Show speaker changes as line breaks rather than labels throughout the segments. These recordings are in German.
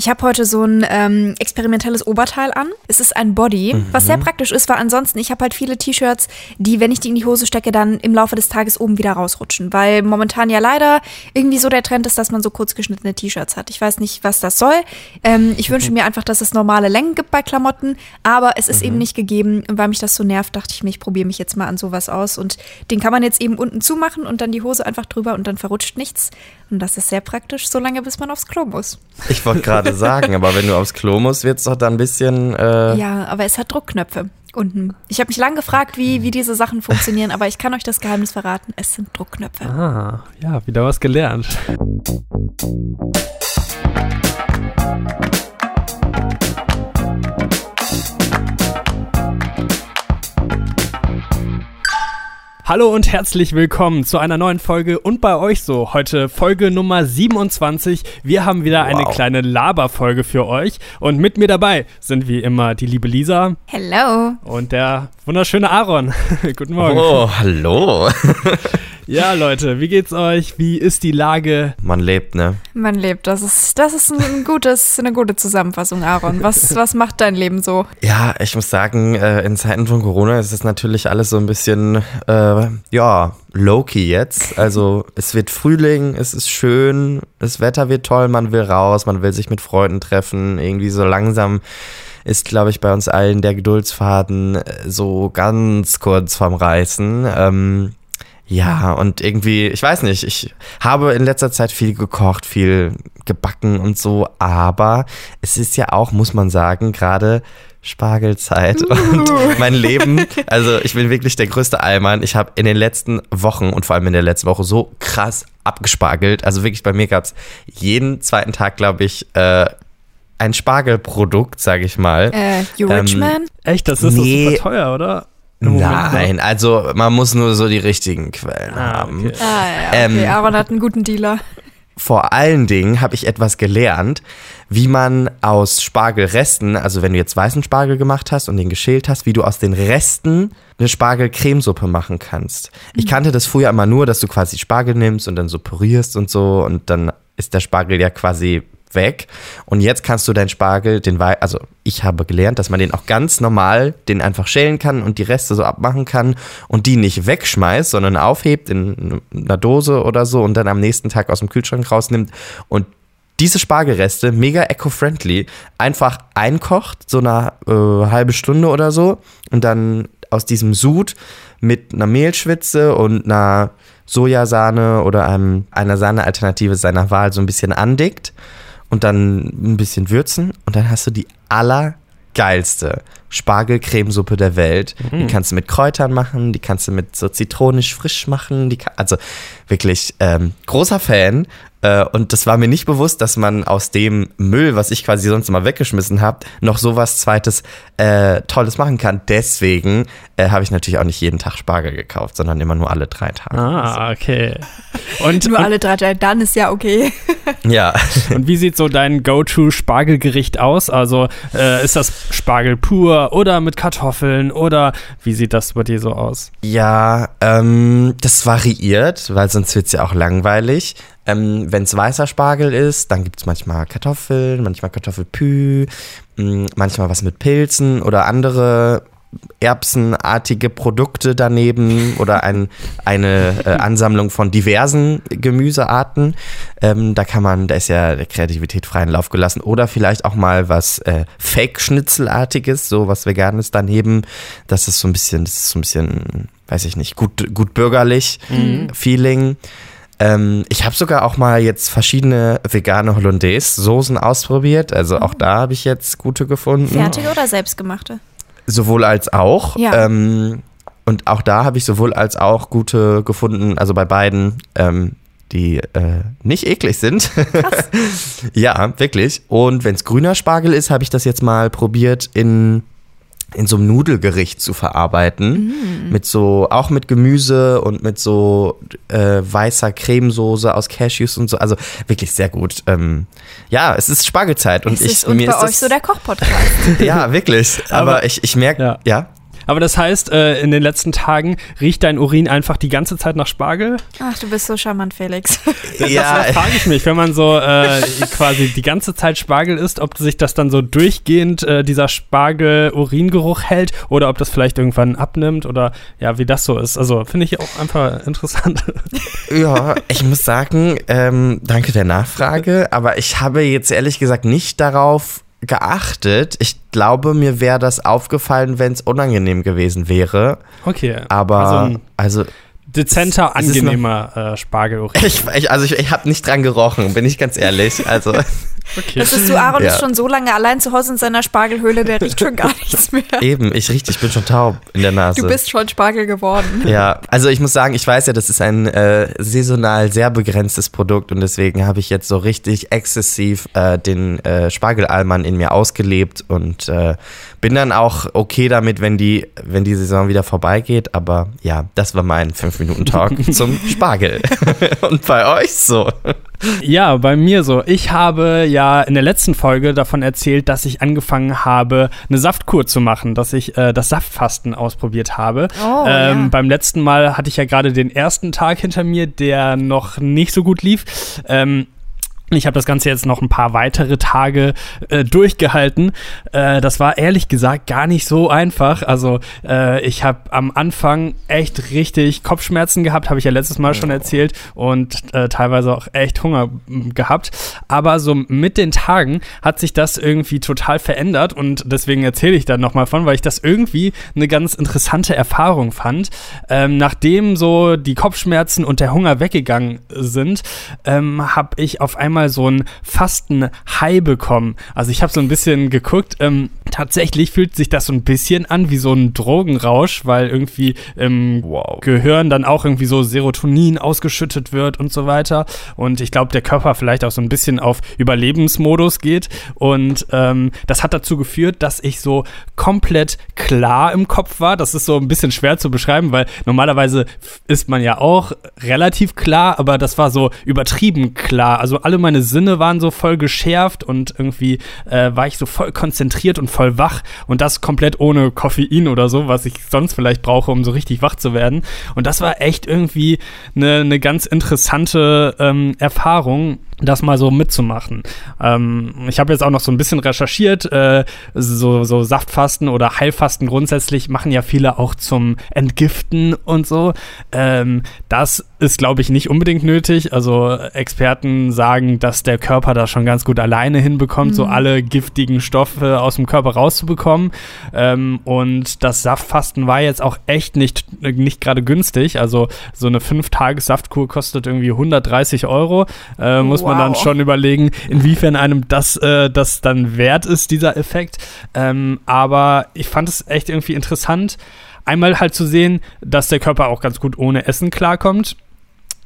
Ich habe heute so ein ähm, experimentelles Oberteil an. Es ist ein Body, mhm. was sehr praktisch ist, weil ansonsten, ich habe halt viele T-Shirts, die, wenn ich die in die Hose stecke, dann im Laufe des Tages oben wieder rausrutschen. Weil momentan ja leider irgendwie so der Trend ist, dass man so kurz geschnittene T-Shirts hat. Ich weiß nicht, was das soll. Ähm, ich wünsche mir einfach, dass es normale Längen gibt bei Klamotten, aber es ist mhm. eben nicht gegeben. Und weil mich das so nervt, dachte ich mir, ich probiere mich jetzt mal an sowas aus. Und den kann man jetzt eben unten zumachen und dann die Hose einfach drüber und dann verrutscht nichts. Und das ist sehr praktisch, solange bis man aufs Klo muss.
Ich wollte gerade sagen, aber wenn du aufs Klo musst, wird es doch dann ein bisschen. Äh
ja, aber es hat Druckknöpfe unten. Ich habe mich lange gefragt, wie, wie diese Sachen funktionieren, aber ich kann euch das Geheimnis verraten. Es sind Druckknöpfe.
Ah, ja, wieder was gelernt. Hallo und herzlich willkommen zu einer neuen Folge und bei euch so. Heute Folge Nummer 27. Wir haben wieder wow. eine kleine Laberfolge für euch und mit mir dabei sind wie immer die liebe Lisa.
Hello.
Und der wunderschöne Aaron. Guten Morgen.
Oh, hallo.
Ja, Leute, wie geht's euch? Wie ist die Lage?
Man lebt, ne?
Man lebt. Das ist, das ist ein gutes, eine gute Zusammenfassung, Aaron. Was, was macht dein Leben so?
Ja, ich muss sagen, äh, in Zeiten von Corona ist es natürlich alles so ein bisschen, äh, ja, low-key jetzt. Also es wird Frühling, es ist schön, das Wetter wird toll, man will raus, man will sich mit Freunden treffen, irgendwie so langsam ist, glaube ich, bei uns allen der Geduldsfaden äh, so ganz kurz vorm Reißen. Ähm, ja, und irgendwie, ich weiß nicht, ich habe in letzter Zeit viel gekocht, viel gebacken und so, aber es ist ja auch, muss man sagen, gerade Spargelzeit und mein Leben, also ich bin wirklich der größte Allmann. Ich habe in den letzten Wochen und vor allem in der letzten Woche so krass abgespargelt. Also wirklich bei mir gab es jeden zweiten Tag, glaube ich, äh, ein Spargelprodukt, sage ich mal.
Äh, you rich ähm, man?
Echt, das ist nee, super teuer, oder?
Nein, also man muss nur so die richtigen Quellen ah, haben.
Okay. Ah, ja, okay. Ähm, Aaron hat einen guten Dealer.
Vor allen Dingen habe ich etwas gelernt, wie man aus Spargelresten, also wenn du jetzt weißen Spargel gemacht hast und den geschält hast, wie du aus den Resten eine Spargelcremesuppe machen kannst. Ich mhm. kannte das früher immer nur, dass du quasi Spargel nimmst und dann so pürierst und so und dann ist der Spargel ja quasi weg. Und jetzt kannst du deinen Spargel, den Wei also ich habe gelernt, dass man den auch ganz normal, den einfach schälen kann und die Reste so abmachen kann und die nicht wegschmeißt, sondern aufhebt in einer Dose oder so und dann am nächsten Tag aus dem Kühlschrank rausnimmt und diese Spargelreste, mega eco-friendly, einfach einkocht, so eine äh, halbe Stunde oder so und dann aus diesem Sud mit einer Mehlschwitze und einer Sojasahne oder einem, einer Sahnealternative seiner Wahl so ein bisschen andickt und dann ein bisschen würzen und dann hast du die allergeilste Spargelcremesuppe der Welt. Mhm. Die kannst du mit Kräutern machen, die kannst du mit so zitronisch frisch machen. Die kann, also wirklich ähm, großer Fan. Äh, und das war mir nicht bewusst, dass man aus dem Müll, was ich quasi sonst immer weggeschmissen habe, noch sowas Zweites äh, Tolles machen kann. Deswegen äh, habe ich natürlich auch nicht jeden Tag Spargel gekauft, sondern immer nur alle drei Tage.
Ah, okay.
Und nur und, alle drei Tage, dann ist ja okay.
ja.
Und wie sieht so dein Go-To-Spargelgericht aus? Also äh, ist das Spargel pur oder mit Kartoffeln oder wie sieht das bei dir so aus?
Ja, ähm, das variiert, weil sonst wird es ja auch langweilig. Ähm, Wenn es weißer Spargel ist, dann gibt es manchmal Kartoffeln, manchmal Kartoffelpü, mm, manchmal was mit Pilzen oder andere erbsenartige Produkte daneben oder ein, eine äh, Ansammlung von diversen Gemüsearten. Ähm, da kann man, da ist ja der Kreativität freien Lauf gelassen. Oder vielleicht auch mal was äh, Fake-Schnitzelartiges, so was Veganes daneben. Das ist so ein bisschen, das ist so ein bisschen, weiß ich nicht, gut, gut bürgerlich mhm. Feeling. Ähm, ich habe sogar auch mal jetzt verschiedene vegane Hollandaise-Soßen ausprobiert. Also auch da habe ich jetzt gute gefunden.
Fertige oder selbstgemachte?
Sowohl als auch.
Ja.
Ähm, und auch da habe ich sowohl als auch gute gefunden, also bei beiden, ähm, die äh, nicht eklig sind. Ja, wirklich. Und wenn es grüner Spargel ist, habe ich das jetzt mal probiert in in so einem Nudelgericht zu verarbeiten. Mm. Mit so, auch mit Gemüse und mit so äh, weißer Cremesoße aus Cashews und so. Also wirklich sehr gut. Ähm, ja, es ist Spargelzeit und
es
ich
ist und
mir
bei
ist
euch
das,
so der Kochpodcast.
ja, wirklich. Aber, Aber ich, ich merke, ja. ja.
Aber das heißt, äh, in den letzten Tagen riecht dein Urin einfach die ganze Zeit nach Spargel?
Ach, du bist so charmant, Felix.
Das, ja. das frage ich mich, wenn man so äh, quasi die ganze Zeit Spargel isst, ob sich das dann so durchgehend äh, dieser Spargel-Uringeruch hält oder ob das vielleicht irgendwann abnimmt oder ja, wie das so ist. Also finde ich auch einfach interessant.
Ja, ich muss sagen, ähm, danke der Nachfrage, aber ich habe jetzt ehrlich gesagt nicht darauf geachtet. Ich glaube, mir wäre das aufgefallen, wenn es unangenehm gewesen wäre.
Okay.
Aber also, also
dezenter, angenehmer äh, Spargelurin.
Ich, ich, also ich, ich habe nicht dran gerochen, bin ich ganz ehrlich. Also
Okay. Das ist so, Aaron ja. ist schon so lange allein zu Hause in seiner Spargelhöhle, der riecht schon gar nichts mehr.
Eben, ich rieche, ich bin schon taub in der Nase.
Du bist schon Spargel geworden.
Ja, also ich muss sagen, ich weiß ja, das ist ein äh, saisonal sehr begrenztes Produkt und deswegen habe ich jetzt so richtig exzessiv äh, den äh, Spargelalmann in mir ausgelebt und äh, bin dann auch okay damit, wenn die, wenn die Saison wieder vorbeigeht. Aber ja, das war mein 5-Minuten-Talk zum Spargel. und bei euch so.
Ja, bei mir so. Ich habe ja in der letzten Folge davon erzählt, dass ich angefangen habe, eine Saftkur zu machen, dass ich äh, das Saftfasten ausprobiert habe. Oh, ähm, ja. Beim letzten Mal hatte ich ja gerade den ersten Tag hinter mir, der noch nicht so gut lief. Ähm, ich habe das Ganze jetzt noch ein paar weitere Tage äh, durchgehalten. Äh, das war ehrlich gesagt gar nicht so einfach. Also äh, ich habe am Anfang echt richtig Kopfschmerzen gehabt, habe ich ja letztes Mal schon erzählt und äh, teilweise auch echt Hunger gehabt. Aber so mit den Tagen hat sich das irgendwie total verändert und deswegen erzähle ich da nochmal von, weil ich das irgendwie eine ganz interessante Erfahrung fand. Ähm, nachdem so die Kopfschmerzen und der Hunger weggegangen sind, ähm, habe ich auf einmal mal so ein Fasten-High bekommen. Also ich habe so ein bisschen geguckt, ähm, tatsächlich fühlt sich das so ein bisschen an wie so ein Drogenrausch, weil irgendwie im wow. Gehirn dann auch irgendwie so Serotonin ausgeschüttet wird und so weiter. Und ich glaube, der Körper vielleicht auch so ein bisschen auf Überlebensmodus geht. Und ähm, das hat dazu geführt, dass ich so komplett klar im Kopf war. Das ist so ein bisschen schwer zu beschreiben, weil normalerweise ist man ja auch relativ klar, aber das war so übertrieben klar. Also alle meine meine Sinne waren so voll geschärft und irgendwie äh, war ich so voll konzentriert und voll wach und das komplett ohne Koffein oder so, was ich sonst vielleicht brauche, um so richtig wach zu werden. Und das war echt irgendwie eine, eine ganz interessante ähm, Erfahrung das mal so mitzumachen. Ähm, ich habe jetzt auch noch so ein bisschen recherchiert, äh, so, so Saftfasten oder Heilfasten grundsätzlich machen ja viele auch zum Entgiften und so. Ähm, das ist, glaube ich, nicht unbedingt nötig. Also Experten sagen, dass der Körper das schon ganz gut alleine hinbekommt, mhm. so alle giftigen Stoffe aus dem Körper rauszubekommen. Ähm, und das Saftfasten war jetzt auch echt nicht, nicht gerade günstig. Also so eine 5-Tages-Saftkur kostet irgendwie 130 Euro. Äh, muss wow. Man dann schon überlegen, inwiefern einem das, äh, das dann wert ist, dieser Effekt. Ähm, aber ich fand es echt irgendwie interessant, einmal halt zu sehen, dass der Körper auch ganz gut ohne Essen klarkommt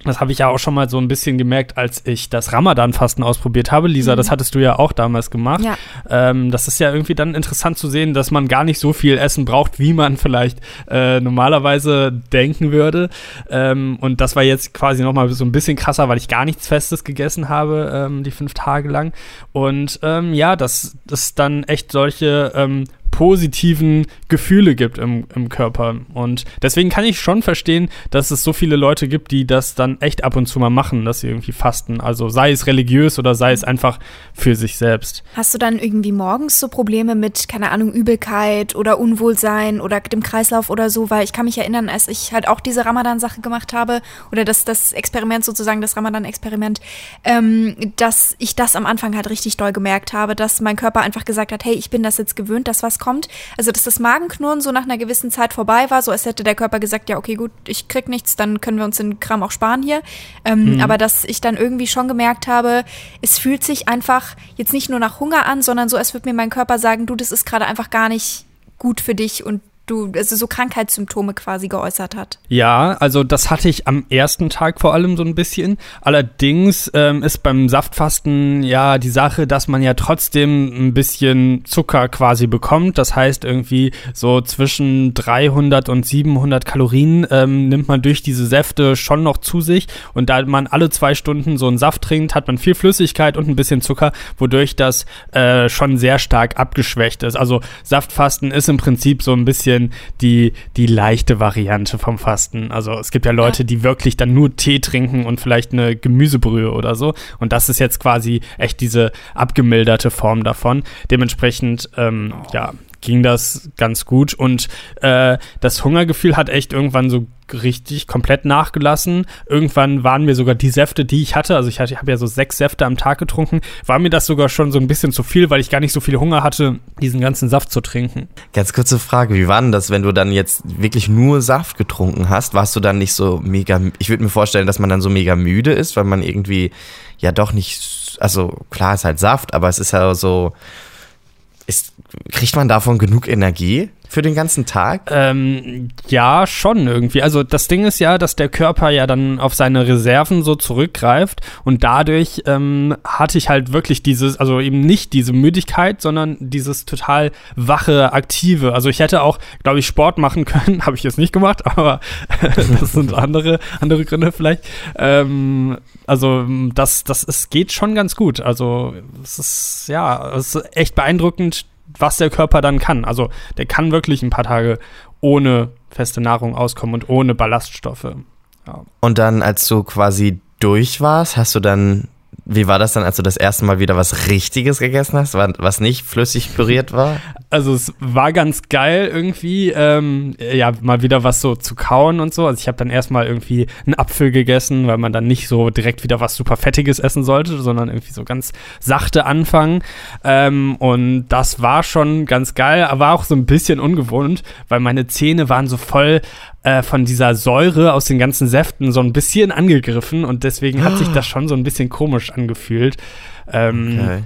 das habe ich ja auch schon mal so ein bisschen gemerkt, als ich das Ramadan-Fasten ausprobiert habe. Lisa, mhm. das hattest du ja auch damals gemacht. Ja. Ähm, das ist ja irgendwie dann interessant zu sehen, dass man gar nicht so viel Essen braucht, wie man vielleicht äh, normalerweise denken würde. Ähm, und das war jetzt quasi nochmal so ein bisschen krasser, weil ich gar nichts Festes gegessen habe, ähm, die fünf Tage lang. Und ähm, ja, dass das dann echt solche ähm, positiven Gefühle gibt im, im Körper. Und deswegen kann ich schon verstehen, dass es so viele Leute gibt, die das dann echt ab und zu mal machen, dass sie irgendwie fasten. Also sei es religiös oder sei es einfach für sich selbst.
Hast du dann irgendwie morgens so Probleme mit, keine Ahnung, Übelkeit oder Unwohlsein oder dem Kreislauf oder so? Weil ich kann mich erinnern, als ich halt auch diese Ramadan-Sache gemacht habe oder das, das Experiment sozusagen, das Ramadan-Experiment, ähm, dass ich das am Anfang halt richtig doll gemerkt habe, dass mein Körper einfach gesagt hat, hey, ich bin das jetzt gewöhnt, dass was kommt. Also, dass das Magenknurren so nach einer gewissen Zeit vorbei war, so als hätte der Körper gesagt, ja, okay, gut, ich krieg nichts, dann können wir uns den Kram auch sparen hier. Ähm, mhm. Aber dass ich dann irgendwie schon gemerkt habe, es fühlt sich einfach jetzt nicht nur nach Hunger an, sondern so, als würde mir mein Körper sagen, du, das ist gerade einfach gar nicht gut für dich und du, also so Krankheitssymptome quasi geäußert hat.
Ja, also das hatte ich am ersten Tag vor allem so ein bisschen. Allerdings ähm, ist beim Saftfasten ja die Sache, dass man ja trotzdem ein bisschen Zucker quasi bekommt. Das heißt irgendwie so zwischen 300 und 700 Kalorien ähm, nimmt man durch diese Säfte schon noch zu sich. Und da man alle zwei Stunden so einen Saft trinkt, hat man viel Flüssigkeit und ein bisschen Zucker, wodurch das äh, schon sehr stark abgeschwächt ist. Also Saftfasten ist im Prinzip so ein bisschen bisschen die, die leichte Variante vom Fasten. Also es gibt ja Leute, die wirklich dann nur Tee trinken und vielleicht eine Gemüsebrühe oder so. Und das ist jetzt quasi echt diese abgemilderte Form davon. Dementsprechend, ähm, ja, ging das ganz gut. Und äh, das Hungergefühl hat echt irgendwann so richtig komplett nachgelassen. Irgendwann waren mir sogar die Säfte, die ich hatte, also ich, ich habe ja so sechs Säfte am Tag getrunken, war mir das sogar schon so ein bisschen zu viel, weil ich gar nicht so viel Hunger hatte, diesen ganzen Saft zu trinken.
Ganz kurze Frage, wie war denn das, wenn du dann jetzt wirklich nur Saft getrunken hast? Warst du dann nicht so mega, ich würde mir vorstellen, dass man dann so mega müde ist, weil man irgendwie ja doch nicht, also klar ist halt Saft, aber es ist ja so, ist, kriegt man davon genug Energie für den ganzen Tag?
Ähm, ja, schon irgendwie. Also das Ding ist ja, dass der Körper ja dann auf seine Reserven so zurückgreift und dadurch ähm, hatte ich halt wirklich dieses, also eben nicht diese Müdigkeit, sondern dieses total wache, aktive. Also ich hätte auch, glaube ich, Sport machen können, habe ich jetzt nicht gemacht, aber das sind andere, andere Gründe vielleicht. Ähm, also das, das es geht schon ganz gut. Also es ist ja, es ist echt beeindruckend, was der Körper dann kann. Also der kann wirklich ein paar Tage ohne feste Nahrung auskommen und ohne Ballaststoffe.
Ja. Und dann, als du quasi durch warst, hast du dann wie war das dann, als du das erste Mal wieder was Richtiges gegessen hast, was nicht flüssig püriert war?
Also es war ganz geil irgendwie, ähm, ja, mal wieder was so zu kauen und so. Also ich habe dann erstmal irgendwie einen Apfel gegessen, weil man dann nicht so direkt wieder was super Fettiges essen sollte, sondern irgendwie so ganz sachte anfangen. Ähm, und das war schon ganz geil, aber auch so ein bisschen ungewohnt, weil meine Zähne waren so voll äh, von dieser Säure aus den ganzen Säften so ein bisschen angegriffen und deswegen hat sich das schon so ein bisschen komisch angefühlt. Ähm, okay.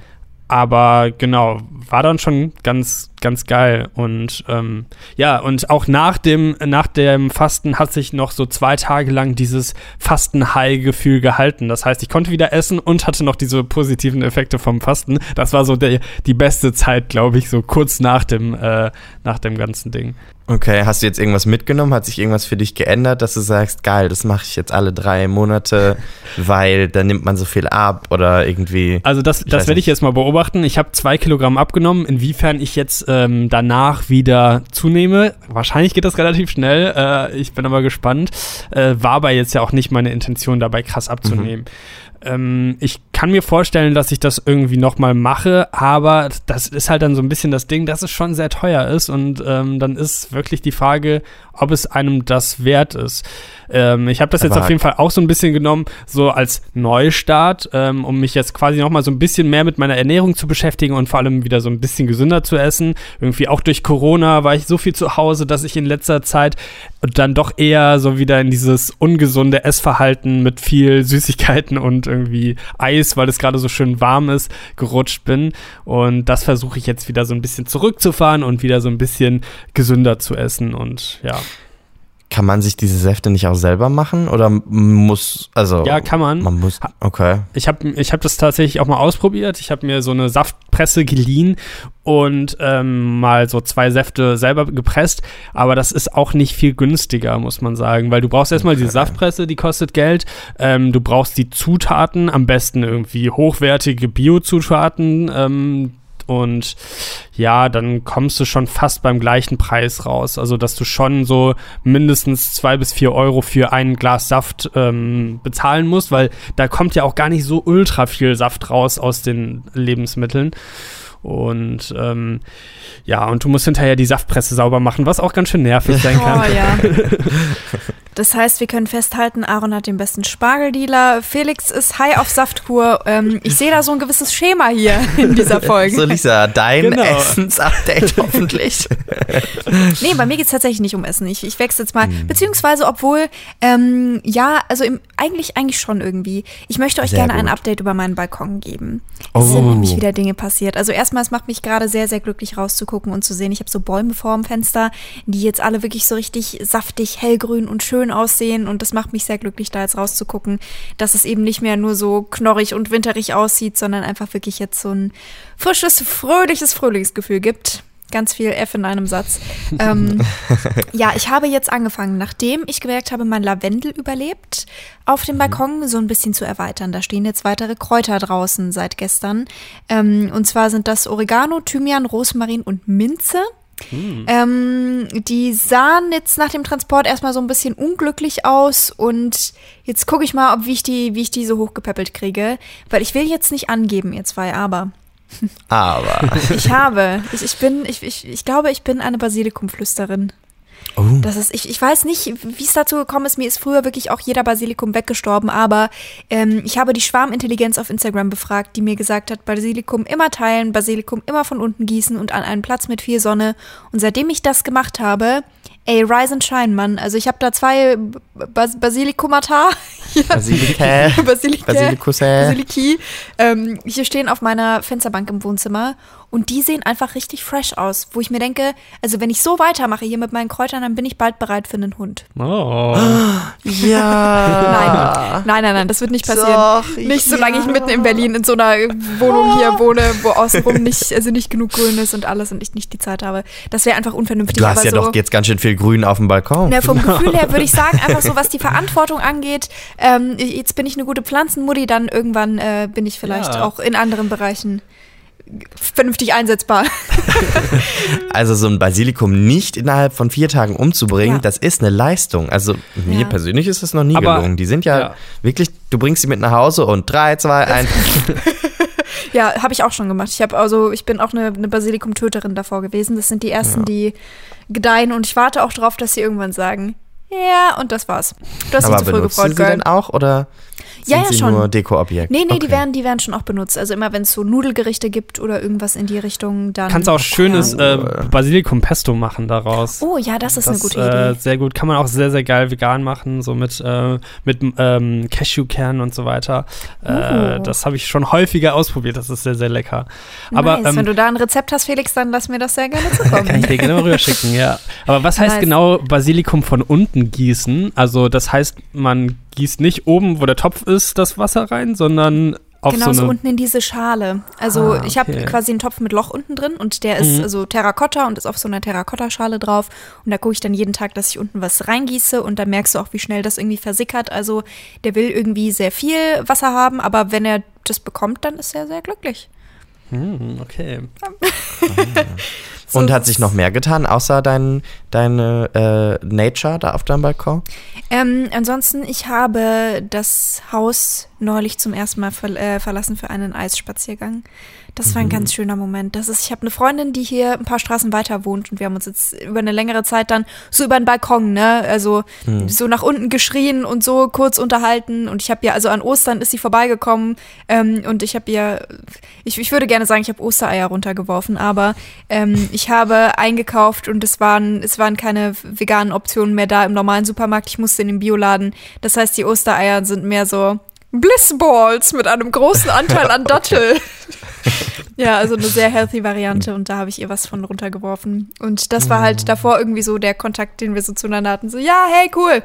Aber genau, war dann schon ganz, ganz geil. Und ähm, ja, und auch nach dem, nach dem Fasten hat sich noch so zwei Tage lang dieses Fasten-High-Gefühl gehalten. Das heißt, ich konnte wieder essen und hatte noch diese positiven Effekte vom Fasten. Das war so der, die beste Zeit, glaube ich, so kurz nach dem, äh, nach dem ganzen Ding.
Okay, hast du jetzt irgendwas mitgenommen? Hat sich irgendwas für dich geändert, dass du sagst, geil, das mache ich jetzt alle drei Monate, weil dann nimmt man so viel ab oder irgendwie.
Also das, das werde ich jetzt mal beobachten. Ich habe zwei Kilogramm abgenommen. Inwiefern ich jetzt ähm, danach wieder zunehme, wahrscheinlich geht das relativ schnell. Äh, ich bin aber gespannt. Äh, war aber jetzt ja auch nicht meine Intention, dabei krass abzunehmen. Mhm. Ähm, ich kann mir vorstellen, dass ich das irgendwie nochmal mache, aber das ist halt dann so ein bisschen das Ding, dass es schon sehr teuer ist und ähm, dann ist wirklich die Frage, ob es einem das wert ist. Ähm, ich habe das jetzt Aber auf jeden Fall auch so ein bisschen genommen, so als Neustart, ähm, um mich jetzt quasi nochmal so ein bisschen mehr mit meiner Ernährung zu beschäftigen und vor allem wieder so ein bisschen gesünder zu essen. Irgendwie auch durch Corona war ich so viel zu Hause, dass ich in letzter Zeit dann doch eher so wieder in dieses ungesunde Essverhalten mit viel Süßigkeiten und irgendwie Eis, weil es gerade so schön warm ist, gerutscht bin. Und das versuche ich jetzt wieder so ein bisschen zurückzufahren und wieder so ein bisschen gesünder zu essen und ja.
Kann man sich diese Säfte nicht auch selber machen oder muss also
Ja, kann man.
Man muss okay.
Ich habe ich hab das tatsächlich auch mal ausprobiert. Ich habe mir so eine Saftpresse geliehen und ähm, mal so zwei Säfte selber gepresst, aber das ist auch nicht viel günstiger, muss man sagen, weil du brauchst erstmal okay. die Saftpresse, die kostet Geld. Ähm, du brauchst die Zutaten, am besten irgendwie hochwertige Bio-Zutaten, ähm, und ja, dann kommst du schon fast beim gleichen Preis raus. Also, dass du schon so mindestens zwei bis vier Euro für ein Glas Saft ähm, bezahlen musst, weil da kommt ja auch gar nicht so ultra viel Saft raus aus den Lebensmitteln. Und ähm, ja, und du musst hinterher die Saftpresse sauber machen, was auch ganz schön nervig sein kann. Oh ja.
Das heißt, wir können festhalten, Aaron hat den besten Spargeldealer, Felix ist high auf Saftkur. Ähm, ich sehe da so ein gewisses Schema hier in dieser Folge.
So, Lisa, dein genau. Essensupdate hoffentlich.
nee, bei mir geht es tatsächlich nicht um Essen. Ich, ich wechsle jetzt mal. Hm. Beziehungsweise, obwohl, ähm, ja, also im, eigentlich, eigentlich schon irgendwie. Ich möchte euch sehr gerne gut. ein Update über meinen Balkon geben. Es oh. sind nämlich wieder Dinge passiert. Also erstmal, es macht mich gerade sehr, sehr glücklich rauszugucken und zu sehen. Ich habe so Bäume vor dem Fenster, die jetzt alle wirklich so richtig saftig, hellgrün und schön schön aussehen und das macht mich sehr glücklich, da jetzt rauszugucken, dass es eben nicht mehr nur so knorrig und winterig aussieht, sondern einfach wirklich jetzt so ein frisches, fröhliches Frühlingsgefühl gibt. Ganz viel F in einem Satz. ähm, ja, ich habe jetzt angefangen, nachdem ich gemerkt habe, mein Lavendel überlebt, auf dem mhm. Balkon so ein bisschen zu erweitern. Da stehen jetzt weitere Kräuter draußen seit gestern. Ähm, und zwar sind das Oregano, Thymian, Rosmarin und Minze. Hm. Ähm, die sahen jetzt nach dem Transport erstmal so ein bisschen unglücklich aus und jetzt gucke ich mal, ob wie ich die, wie ich die so hochgepäppelt kriege, weil ich will jetzt nicht angeben, ihr zwei, aber.
Aber.
ich habe, ich, ich bin, ich, ich, ich glaube, ich bin eine Basilikumflüsterin. Oh. Das ist, ich, ich weiß nicht, wie es dazu gekommen ist. Mir ist früher wirklich auch jeder Basilikum weggestorben, aber ähm, ich habe die Schwarmintelligenz auf Instagram befragt, die mir gesagt hat, Basilikum immer teilen, Basilikum immer von unten gießen und an einen Platz mit viel Sonne. Und seitdem ich das gemacht habe, Ey, Rise and Shine, Mann. Also ich habe da zwei Bas Basilikumata.
Basilike.
Basilike. Basilikusse. Basiliki. Ähm, hier stehen auf meiner Fensterbank im Wohnzimmer. Und die sehen einfach richtig fresh aus. Wo ich mir denke, also wenn ich so weitermache hier mit meinen Kräutern, dann bin ich bald bereit für einen Hund.
Oh.
Ja.
Nein, nein, nein, nein das wird nicht passieren. Doch, nicht solange ja. ich mitten in Berlin in so einer Wohnung hier wohne, wo außenrum nicht, also nicht genug Grün ist und alles und ich nicht die Zeit habe. Das wäre einfach unvernünftig.
Du hast ja so, doch jetzt ganz schön viel Grün auf dem Balkon.
Na, vom Gefühl her würde ich sagen, einfach so, was die Verantwortung angeht, ähm, jetzt bin ich eine gute Pflanzenmutti, dann irgendwann äh, bin ich vielleicht ja. auch in anderen Bereichen vernünftig einsetzbar.
also so ein Basilikum nicht innerhalb von vier Tagen umzubringen, ja. das ist eine Leistung. Also mir ja. persönlich ist das noch nie Aber, gelungen. Die sind ja, ja, wirklich, du bringst sie mit nach Hause und drei, zwei, eins.
ja, habe ich auch schon gemacht. Ich habe also, ich bin auch eine, eine Basilikum-Töterin davor gewesen. Das sind die ersten, die gedeihen und ich warte auch darauf, dass sie irgendwann sagen, ja, und das war's. Du hast
Aber zu früh gefreut, sie denn auch oder?
Ja, ja,
sie
schon.
nur Dekoobjekt?
Nee, nee, okay. die, werden, die werden schon auch benutzt. Also immer, wenn es so Nudelgerichte gibt oder irgendwas in die Richtung, dann.
Kannst auch schönes äh, Basilikum-Pesto machen daraus.
Oh ja, das ist das, eine gute Idee.
Äh, sehr gut. Kann man auch sehr, sehr geil vegan machen, so mit, äh, mit ähm, Cashewkernen und so weiter. Äh, oh. das habe ich schon häufiger ausprobiert. Das ist sehr, sehr lecker. Aber,
nice. ähm, wenn du da ein Rezept hast, Felix, dann lass mir das sehr gerne zukommen.
Kann ich dir gerne rüber schicken, ja. Aber was heißt nice. genau Basilikum von unten gießen? Also das heißt, man gießt nicht oben, wo der Topf ist, das Wasser rein, sondern auf
genau
so,
so unten in diese Schale. Also ah, okay. ich habe quasi einen Topf mit Loch unten drin und der ist mhm. also Terrakotta und ist auf so einer Terrakotta-Schale drauf. Und da gucke ich dann jeden Tag, dass ich unten was reingieße und dann merkst du auch, wie schnell das irgendwie versickert. Also der will irgendwie sehr viel Wasser haben, aber wenn er das bekommt, dann ist er sehr glücklich.
Hm, okay.
Und hat sich noch mehr getan, außer dein, deine äh, Nature da auf deinem Balkon?
Ähm, ansonsten, ich habe das Haus neulich zum ersten Mal ver äh, verlassen für einen Eisspaziergang. Das war ein mhm. ganz schöner Moment. Das ist, ich habe eine Freundin, die hier ein paar Straßen weiter wohnt und wir haben uns jetzt über eine längere Zeit dann so über den Balkon, ne, also mhm. so nach unten geschrien und so kurz unterhalten. Und ich habe ja, also an Ostern ist sie vorbeigekommen ähm, und ich habe ihr, ich, ich würde gerne sagen, ich habe Ostereier runtergeworfen, aber ähm, ich habe eingekauft und es waren, es waren keine veganen Optionen mehr da im normalen Supermarkt. Ich musste in den Bioladen. Das heißt, die Ostereier sind mehr so Blissballs mit einem großen Anteil an Dattel. ja, also eine sehr healthy Variante und da habe ich ihr was von runtergeworfen. Und das war halt davor irgendwie so der Kontakt, den wir so zueinander hatten. So, ja, hey, cool.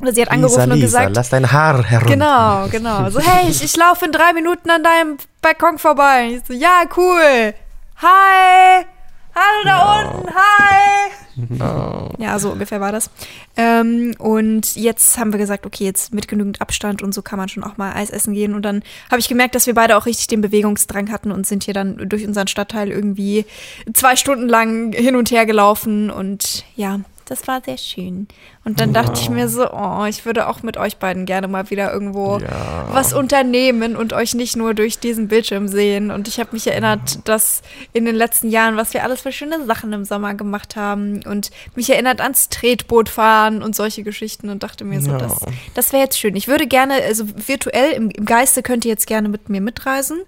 Oder sie hat angerufen Lisa, und gesagt. Lisa,
lass dein Haar herunter.
Genau, genau. So, hey, ich, ich laufe in drei Minuten an deinem Balkon vorbei. Ich so, ja, cool. Hi. Hallo da no. unten, hi! No. Ja, so ungefähr war das. Ähm, und jetzt haben wir gesagt, okay, jetzt mit genügend Abstand und so kann man schon auch mal Eis essen gehen. Und dann habe ich gemerkt, dass wir beide auch richtig den Bewegungsdrang hatten und sind hier dann durch unseren Stadtteil irgendwie zwei Stunden lang hin und her gelaufen. Und ja, das war sehr schön. Und dann wow. dachte ich mir so, oh, ich würde auch mit euch beiden gerne mal wieder irgendwo ja. was unternehmen und euch nicht nur durch diesen Bildschirm sehen. Und ich habe mich erinnert, dass in den letzten Jahren, was wir alles für schöne Sachen im Sommer gemacht haben und mich erinnert ans Tretboot fahren und solche Geschichten und dachte mir so, ja. das, das wäre jetzt schön. Ich würde gerne, also virtuell im, im, Geiste könnt ihr jetzt gerne mit mir mitreisen.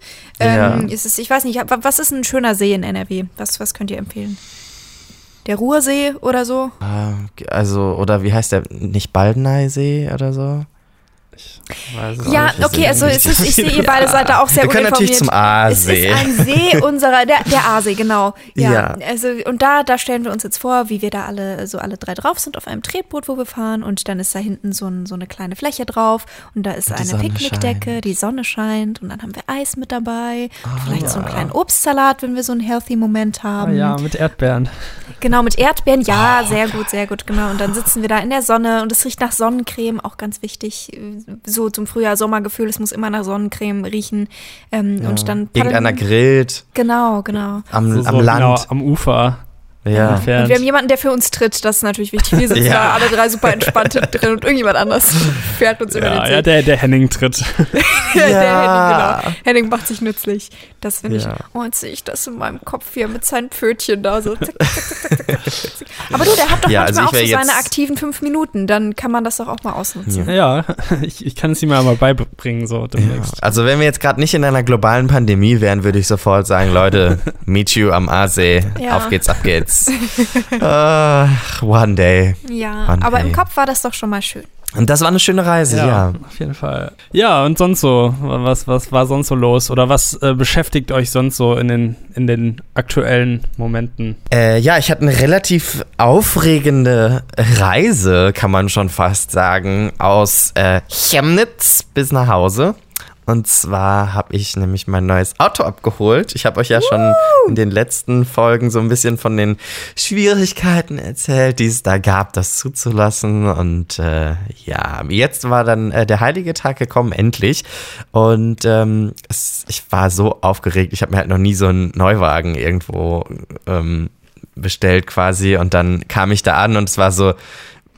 Ja. Ähm, ist es, ich weiß nicht, was ist ein schöner See in NRW? Was, was könnt ihr empfehlen? Der Ruhrsee oder so?
Ah, also, oder wie heißt der? Nicht Baldeneysee oder so?
Ja, okay, also es ist, ich sehe, ihr beide seid da auch sehr
Wir können natürlich zum Aasee.
Es ist ein See unserer, der, der Aasee, genau. Ja, ja. Also, und da, da stellen wir uns jetzt vor, wie wir da alle, so alle drei drauf sind auf einem Tretboot, wo wir fahren und dann ist da hinten so, ein, so eine kleine Fläche drauf und da ist und eine Picknickdecke, die Sonne scheint und dann haben wir Eis mit dabei, oh, vielleicht ja. so einen kleinen Obstsalat, wenn wir so einen healthy Moment haben.
Oh, ja, mit Erdbeeren.
Genau, mit Erdbeeren, ja, oh, sehr gut, sehr gut, genau. Und dann sitzen wir da in der Sonne und es riecht nach Sonnencreme, auch ganz wichtig so zum Frühjahr-Sommergefühl, es muss immer nach Sonnencreme riechen. Ähm, ja. Und dann
Irgendeiner grillt.
Genau, genau.
Am, so, am Land. Genau,
am Ufer.
Ja.
Und wir haben jemanden, der für uns tritt, das ist natürlich wichtig. Wir sitzen
Ja.
da alle drei super entspannt drin und irgendjemand anders fährt uns über
Ja,
den
ja,
See.
der, der Henning tritt.
Der
Ja.
Henning, genau. Henning macht sich nützlich. Das finde
Ja.
ich. Oh, jetzt sehe ich das in meinem Kopf hier mit seinen Pfötchen da so. Aber du, der hat doch
Ja, also
manchmal
ich
auch so seine aktiven fünf Minuten. Dann kann man das doch auch mal ausnutzen.
ja, ich, ich kann es ihm ja mal beibringen, so demnächst.
Also wenn wir jetzt gerade nicht in einer globalen Pandemie wären, würde ich sofort sagen, Leute, meet you am Aasee.
Ja.
Auf geht's, ab geht's. Ach, one day.
Ja,
Mann,
aber
ey.
im Kopf war das doch schon mal schön.
Und das war eine schöne Reise, ja.
auf jeden Fall. Ja, und sonst so, was, was war sonst so los? Oder was äh, beschäftigt euch sonst so in den, in den aktuellen Momenten?
Äh, ja, ich hatte eine relativ aufregende Reise, kann man schon fast sagen, aus äh, Chemnitz bis nach Hause. Und zwar habe ich nämlich mein neues Auto abgeholt. Ich habe euch ja schon in den letzten Folgen so ein bisschen von den Schwierigkeiten erzählt, die es da gab, das zuzulassen. Und äh, ja, jetzt war dann äh, der heilige Tag gekommen, endlich. Und ähm, es, ich war so aufgeregt. Ich habe mir halt noch nie so einen Neuwagen irgendwo ähm, bestellt quasi. Und dann kam ich da an und es war so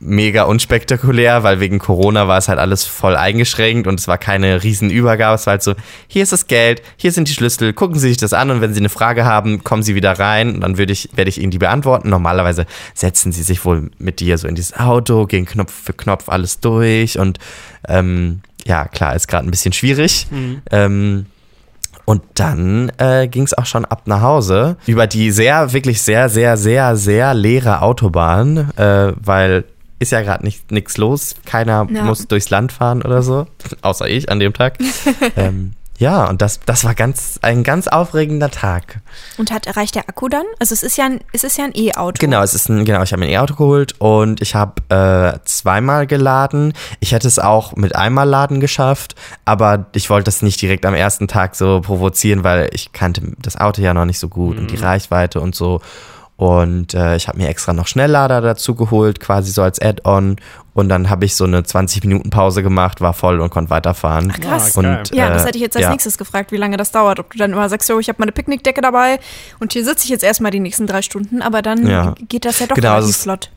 mega unspektakulär, weil wegen Corona war es halt alles voll eingeschränkt und es war keine Riesenübergabe. Es war halt so, hier ist das Geld, hier sind die Schlüssel, gucken Sie sich das an und wenn Sie eine Frage haben, kommen Sie wieder rein und dann würde ich, werde ich Ihnen die beantworten. Normalerweise setzen Sie sich wohl mit dir so in dieses Auto, gehen Knopf für Knopf alles durch und ähm, ja, klar, ist gerade ein bisschen schwierig. Ähm, und dann äh, ging es auch schon ab nach Hause über die sehr, wirklich sehr, sehr, sehr, sehr leere Autobahn, äh, weil ist ja gerade nichts los. Keiner
Ja.
muss durchs Land fahren oder so, außer ich an dem Tag. ähm, ja, und das, das war ganz, ein ganz aufregender Tag.
Und hat erreicht der Akku dann? Also es ist ja ein, es ist ja ein E-Auto.
Genau, es ist ein, genau, ich habe mir ein E-Auto geholt und ich habe äh, zweimal geladen. Ich hätte es auch mit einmal laden geschafft, aber ich wollte das nicht direkt am ersten Tag so provozieren, weil ich kannte das Auto ja noch nicht so gut und die Reichweite und so. Und äh, ich habe mir extra noch Schnelllader dazu geholt, quasi so als Add-on. Und dann habe ich so eine 20-Minuten-Pause gemacht, war voll und konnte weiterfahren.
Ach, krass.
Und,
Ja,
äh,
das hätte ich jetzt als
ja.
nächstes gefragt, wie lange das dauert. Ob du dann immer sagst, so, ich habe meine Picknickdecke dabei und hier sitze ich jetzt erstmal die nächsten drei Stunden, aber dann
Ja.
geht das ja doch
Genau,
relativ
ist-
flott.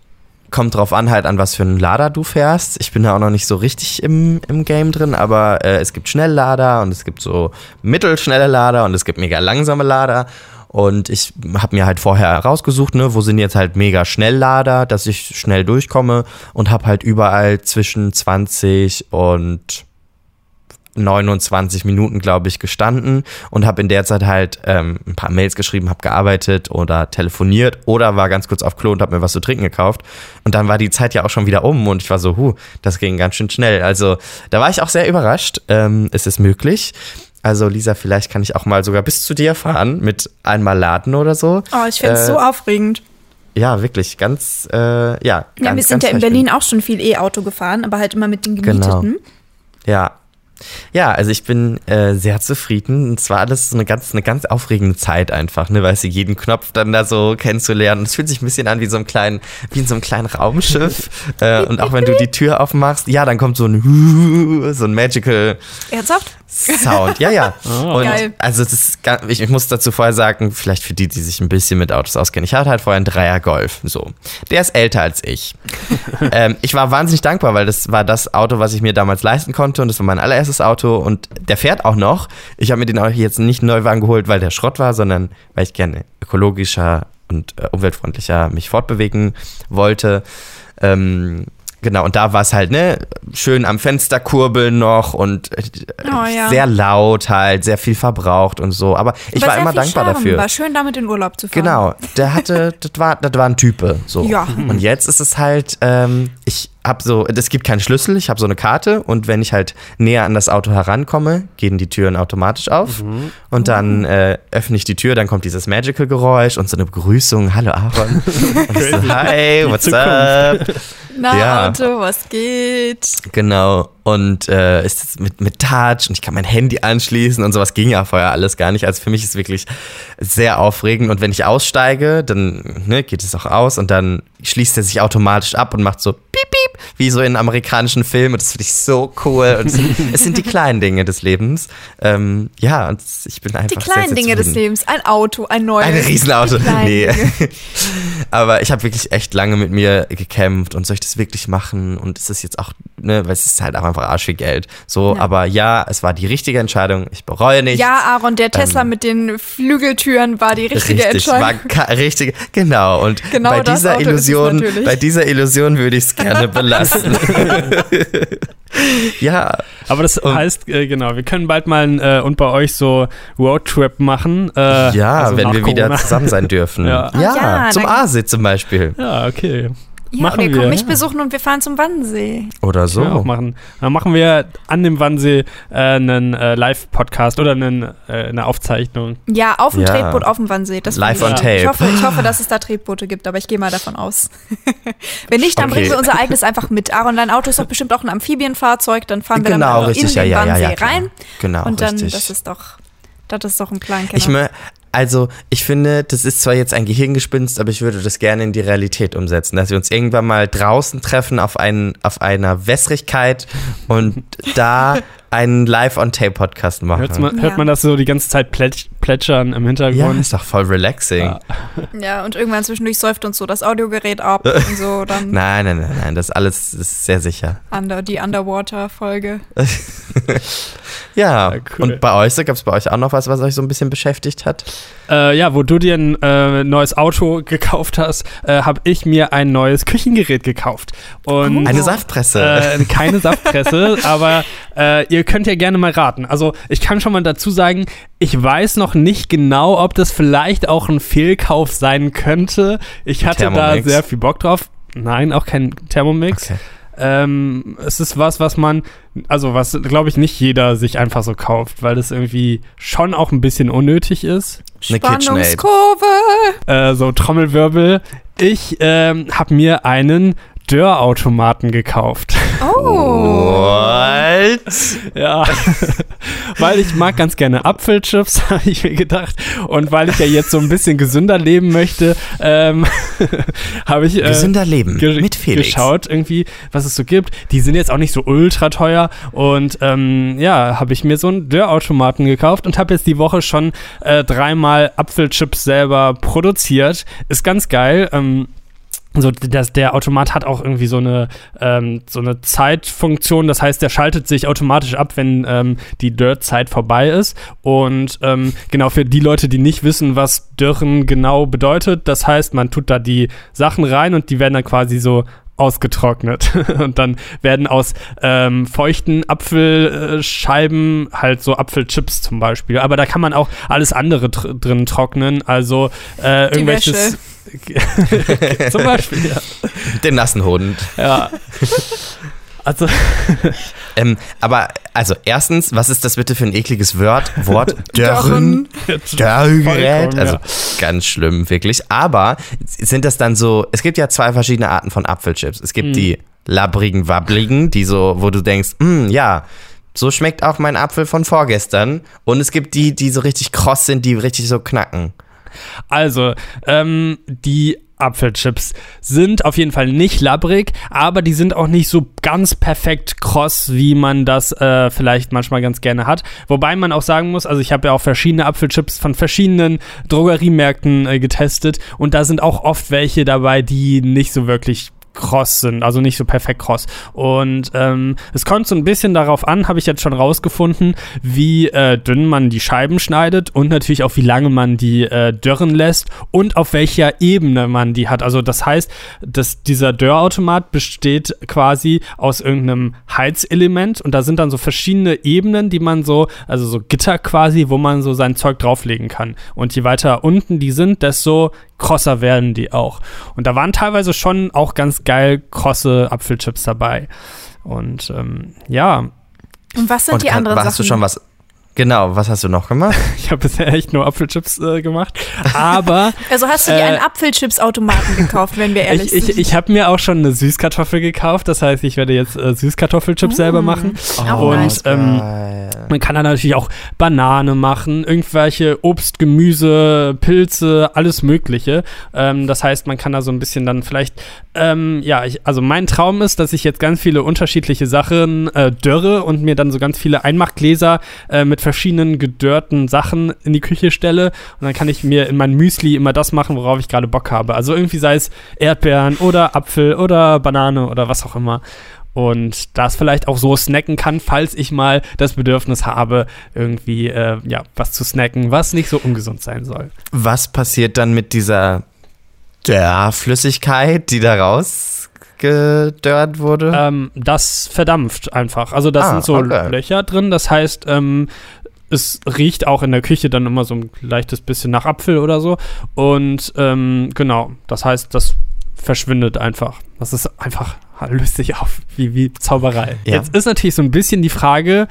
kommt drauf an, halt an was für einen Lader du fährst. Ich bin da auch noch nicht so richtig im, im Game drin, aber äh, es gibt Schnelllader und es gibt so mittelschnelle Lader und es gibt mega langsame Lader. Und ich habe mir halt vorher rausgesucht, ne, wo sind jetzt halt mega Schnelllader, dass ich schnell durchkomme und habe halt überall zwischen 20 und 29 Minuten, glaube ich, gestanden und habe in der Zeit halt ähm, ein paar Mails geschrieben, habe gearbeitet oder telefoniert oder war ganz kurz auf Klo und habe mir was zu trinken gekauft. Und dann war die Zeit ja auch schon wieder um und ich war so, huh, das ging ganz schön schnell. Also da war ich auch sehr überrascht. Ähm, es ist möglich. Also Lisa, vielleicht kann ich auch mal sogar bis zu dir fahren mit einmal laden oder so.
Oh, ich finde es
Äh,
so aufregend.
Ja, wirklich, ganz, äh, ja.
Ja,
ganz,
wir sind ja in. Berlin auch schon viel E-Auto gefahren, aber halt immer mit den
Genau.
Gemieteten.
Ja. Ja, also ich bin äh, sehr zufrieden. Und zwar alles so eine ganz, eine ganz aufregende Zeit einfach, ne, weißt du, jeden Knopf dann da so kennenzulernen. Es fühlt sich ein bisschen an wie so ein kleinen, wie in so einem kleinen Raumschiff. äh, und auch wenn du die Tür aufmachst, ja, dann kommt so ein, so ein Magical
Ernsthaft?
Sound. Ja, ja.
Oh.
Und
Geil.
also das ist, ich, ich muss dazu vorher sagen, vielleicht für die, die sich ein bisschen mit Autos auskennen. Ich hatte halt vorher einen Dreier Golf. So. Der ist älter als ich. ähm, ich war wahnsinnig dankbar, weil das war das Auto, was ich mir damals leisten konnte und das war mein allererstes Auto und der fährt auch noch. Ich habe mir den auch jetzt nicht Neuwagen geholt, weil der Schrott war, sondern weil ich gerne ökologischer und äh, umweltfreundlicher mich fortbewegen wollte. Ähm, genau, und da war es halt, ne, schön am Fenster kurbeln noch und äh,
Oh, ja.
sehr laut halt, sehr viel verbraucht und so. Aber ich war
sehr
immer dankbar
Charme.
dafür.
War schön damit in Urlaub zu fahren.
Genau, der hatte, das war, das war ein Type, so.
Ja.
Und jetzt ist es halt, ähm, ich habe so, es gibt keinen Schlüssel, ich habe so eine Karte und wenn ich halt näher an das Auto herankomme, gehen die Türen automatisch auf und dann äh, öffne ich die Tür, dann kommt dieses Magical-Geräusch und so eine Begrüßung, hallo Aaron. und so, hi, what's up?
Na,
Ja.
Auto, was geht?
Genau. Und äh, ist es mit, mit Touch und ich kann mein Handy anschließen und sowas ging ja vorher alles gar nicht. Also für mich ist es wirklich sehr aufregend. Und wenn ich aussteige, dann ne, geht es auch aus und dann schließt er sich automatisch ab und macht so piep. Wie so in amerikanischen Filmen. Das finde ich so cool. Und es, sind, es sind die kleinen Dinge des Lebens. Ähm, ja, und ich bin einfach
Die kleinen
sehr, sehr
Dinge des. Lebens. Ein Auto, ein neues.
Ein Riesenauto. Nee.
Dinge.
Aber ich habe wirklich echt lange mit mir gekämpft und soll ich das wirklich machen? Und es ist jetzt auch, ne, weil es ist halt auch einfach arsch viel Geld. So,
Ja.
aber ja, es war die richtige Entscheidung. Ich bereue nicht.
Ja, Aaron, der Tesla mit den Flügeltüren war die richtige
Ähm. Richtig, war
Entscheidung.
ka- richtig, genau. Und
Genau
bei
das
dieser Illusion, bei dieser Illusion würde ich es gerne belassen. ja,
Aber das
Und-
heißt, äh, genau, wir können bald mal ein, äh, und bei euch so Roadtrip machen. Äh,
ja,
also
wenn wir wieder
Corona.
zusammen sein dürfen.
Ja.
Ja,
Ah, ja,
zum Aasee zum Beispiel.
Ja, okay.
Ja,
Machen
und ihr
wir.
kommt mich besuchen und wir fahren zum Wannsee.
Oder so.
Auch machen. Dann machen wir an dem Wannsee äh, einen äh, Live-Podcast oder einen, äh, eine Aufzeichnung.
Ja, auf dem
Ja.
Tretboot auf dem Wannsee. Das
Live on
ich.
tape.
Ich hoffe, ich hoffe, dass es da Tretboote gibt, aber ich gehe mal davon aus. Wenn nicht, dann
Okay.
bringen wir unser eigenes einfach mit. Aaron, dein Auto ist doch bestimmt auch ein Amphibienfahrzeug. Dann fahren wir
Genau,
dann
richtig,
in
ja,
den
ja, ja,
Wannsee
ja,
rein.
Genau,
und dann,
richtig.
das ist doch, das ist doch ein kleiner
Ich mö- also, ich finde, das ist zwar jetzt ein Gehirngespinst, aber ich würde das gerne in die Realität umsetzen, dass wir uns irgendwann mal draußen treffen auf, einen, auf einer Wässrigkeit und da einen Live-on-Tape-Podcast machen.
Hört man,
Ja.
hört man das so die ganze Zeit plätsch, plätschern im
ja,
Hintergrund?
ist doch voll relaxing.
Ja.
Ja, und irgendwann zwischendurch säuft uns so das Audiogerät ab und so dann
Nein, nein, nein, nein, das alles ist sehr sicher.
under, die Underwater-Folge.
Ja,
Ja, cool.
und bei euch, so gab es bei euch auch noch was, was euch so ein bisschen beschäftigt hat?
Äh, ja, wo du dir ein äh, neues Auto gekauft hast, äh, habe ich mir ein neues Küchengerät gekauft. Und
Eine Saftpresse.
Äh, keine Saftpresse, aber äh, ihr könnt ja gerne mal raten. Also ich kann schon mal dazu sagen, ich weiß noch nicht genau, ob das vielleicht auch ein Fehlkauf sein könnte. Ich hatte da
Thermomix.
sehr viel Bock drauf. Nein, auch kein Thermomix.
Okay.
Ähm, es ist was, was man, also was, glaube ich, nicht jeder sich einfach so kauft, weil das irgendwie schon auch ein bisschen unnötig ist.
Eine.
Spannungskurve.
Äh, so Trommelwirbel. Ich ähm, habe mir einen Dörrautomaten gekauft.
Oh.
What?
Ja, weil ich mag ganz gerne Apfelchips, habe ich mir gedacht. Und weil ich ja jetzt so ein bisschen gesünder leben möchte, ähm, habe ich äh,
Gesünder Leben
ge-
mit Felix.
geschaut, irgendwie, was es so gibt. Die sind jetzt auch nicht so ultra teuer. Und ähm, ja, habe ich mir so einen Dörrautomaten gekauft und habe jetzt die Woche schon äh, dreimal Apfelchips selber produziert. Ist ganz geil. Ähm, so, das, der Automat hat auch irgendwie so eine, ähm, so eine Zeitfunktion. Das heißt, der schaltet sich automatisch ab, wenn ähm, die Dirt-Zeit vorbei ist. Und ähm, genau für die Leute, die nicht wissen, was Dürren genau bedeutet, das heißt, man tut da die Sachen rein und die werden dann quasi so ausgetrocknet. Und dann werden aus ähm, feuchten Apfelscheiben halt so Apfelchips zum Beispiel. Aber da kann man auch alles andere tr drin trocknen. Also äh, irgendwelches. zum Beispiel, ja.
Den nassen Hund.
ja. Also,
Ähm, aber, also, erstens, was ist das bitte für ein ekliges Wort? Wort? Dörren? Dörrgerät? Also,
ja.
ganz schlimm, wirklich. Aber sind das dann so, es gibt ja zwei verschiedene Arten von Apfelchips. Es
Mhm.
gibt die labbrigen, wabbligen, die so, wo du denkst, hm, ja, so schmeckt auch mein Apfel von vorgestern. Und es gibt die, die so richtig kross sind, die richtig so knacken.
Also, ähm, die Apfelchips sind auf jeden Fall nicht labbrig, aber die sind auch nicht so ganz perfekt kross, wie man das äh, vielleicht manchmal ganz gerne hat. Wobei man auch sagen muss, also ich habe ja auch verschiedene Apfelchips von verschiedenen Drogeriemärkten äh, getestet und da sind auch oft welche dabei, die nicht so wirklich kross sind, also nicht so perfekt kross. Und ähm, es kommt so ein bisschen darauf an, habe ich jetzt schon rausgefunden, wie äh, dünn man die Scheiben schneidet und natürlich auch wie lange man die äh, dörren lässt und auf welcher Ebene man die hat. Also das heißt, dass dieser Dörrautomat besteht quasi aus irgendeinem Heizelement und da sind dann so verschiedene Ebenen, die man so, also so Gitter quasi, wo man so sein Zeug drauflegen kann. Und je weiter unten die sind, desto krosser werden die auch. Und da waren teilweise schon auch ganz geil krosse Apfelchips dabei. Und ähm, ja,
Und was sind
Und
die
kann-
anderen
hast
Sachen?
du schon was, Genau, was hast du noch gemacht?
ich habe bisher echt nur Apfelchips äh, gemacht. Aber.
also hast du dir äh, einen Apfelchips-Automaten gekauft, wenn wir ehrlich
ich, sind? Ich, ich habe mir auch schon eine Süßkartoffel gekauft. Das heißt, ich werde jetzt äh, Süßkartoffelchips mmh. selber machen. Oh, und nice. ähm, man kann da natürlich auch Banane machen, irgendwelche Obst, Gemüse, Pilze, alles Mögliche. Ähm, das heißt, man kann da so ein bisschen dann vielleicht. Ähm, ja, ich, also mein Traum ist, dass ich jetzt ganz viele unterschiedliche Sachen äh, dörre und mir dann so ganz viele Einmachgläser äh, mit verschiedenen gedörrten Sachen in die Küche stelle und dann kann ich mir in mein Müsli immer das machen, worauf ich gerade Bock habe. Also irgendwie sei es Erdbeeren oder Apfel oder Banane oder was auch immer und das vielleicht auch so snacken kann, falls ich mal das Bedürfnis habe, irgendwie äh, ja was zu snacken, was nicht so ungesund sein soll.
Was passiert dann mit dieser Dörrflüssigkeit, die da rausgedörrt wurde?
Ähm, das verdampft einfach. Also da ah, sind so okay. Löcher drin. Das heißt, ähm, es riecht auch in der Küche dann immer so ein leichtes bisschen nach Apfel oder so. Und ähm, genau, das heißt, das verschwindet einfach. Das ist einfach, löst sich auf, wie, wie Zauberei. Ja. Jetzt ist natürlich so ein bisschen die Frage,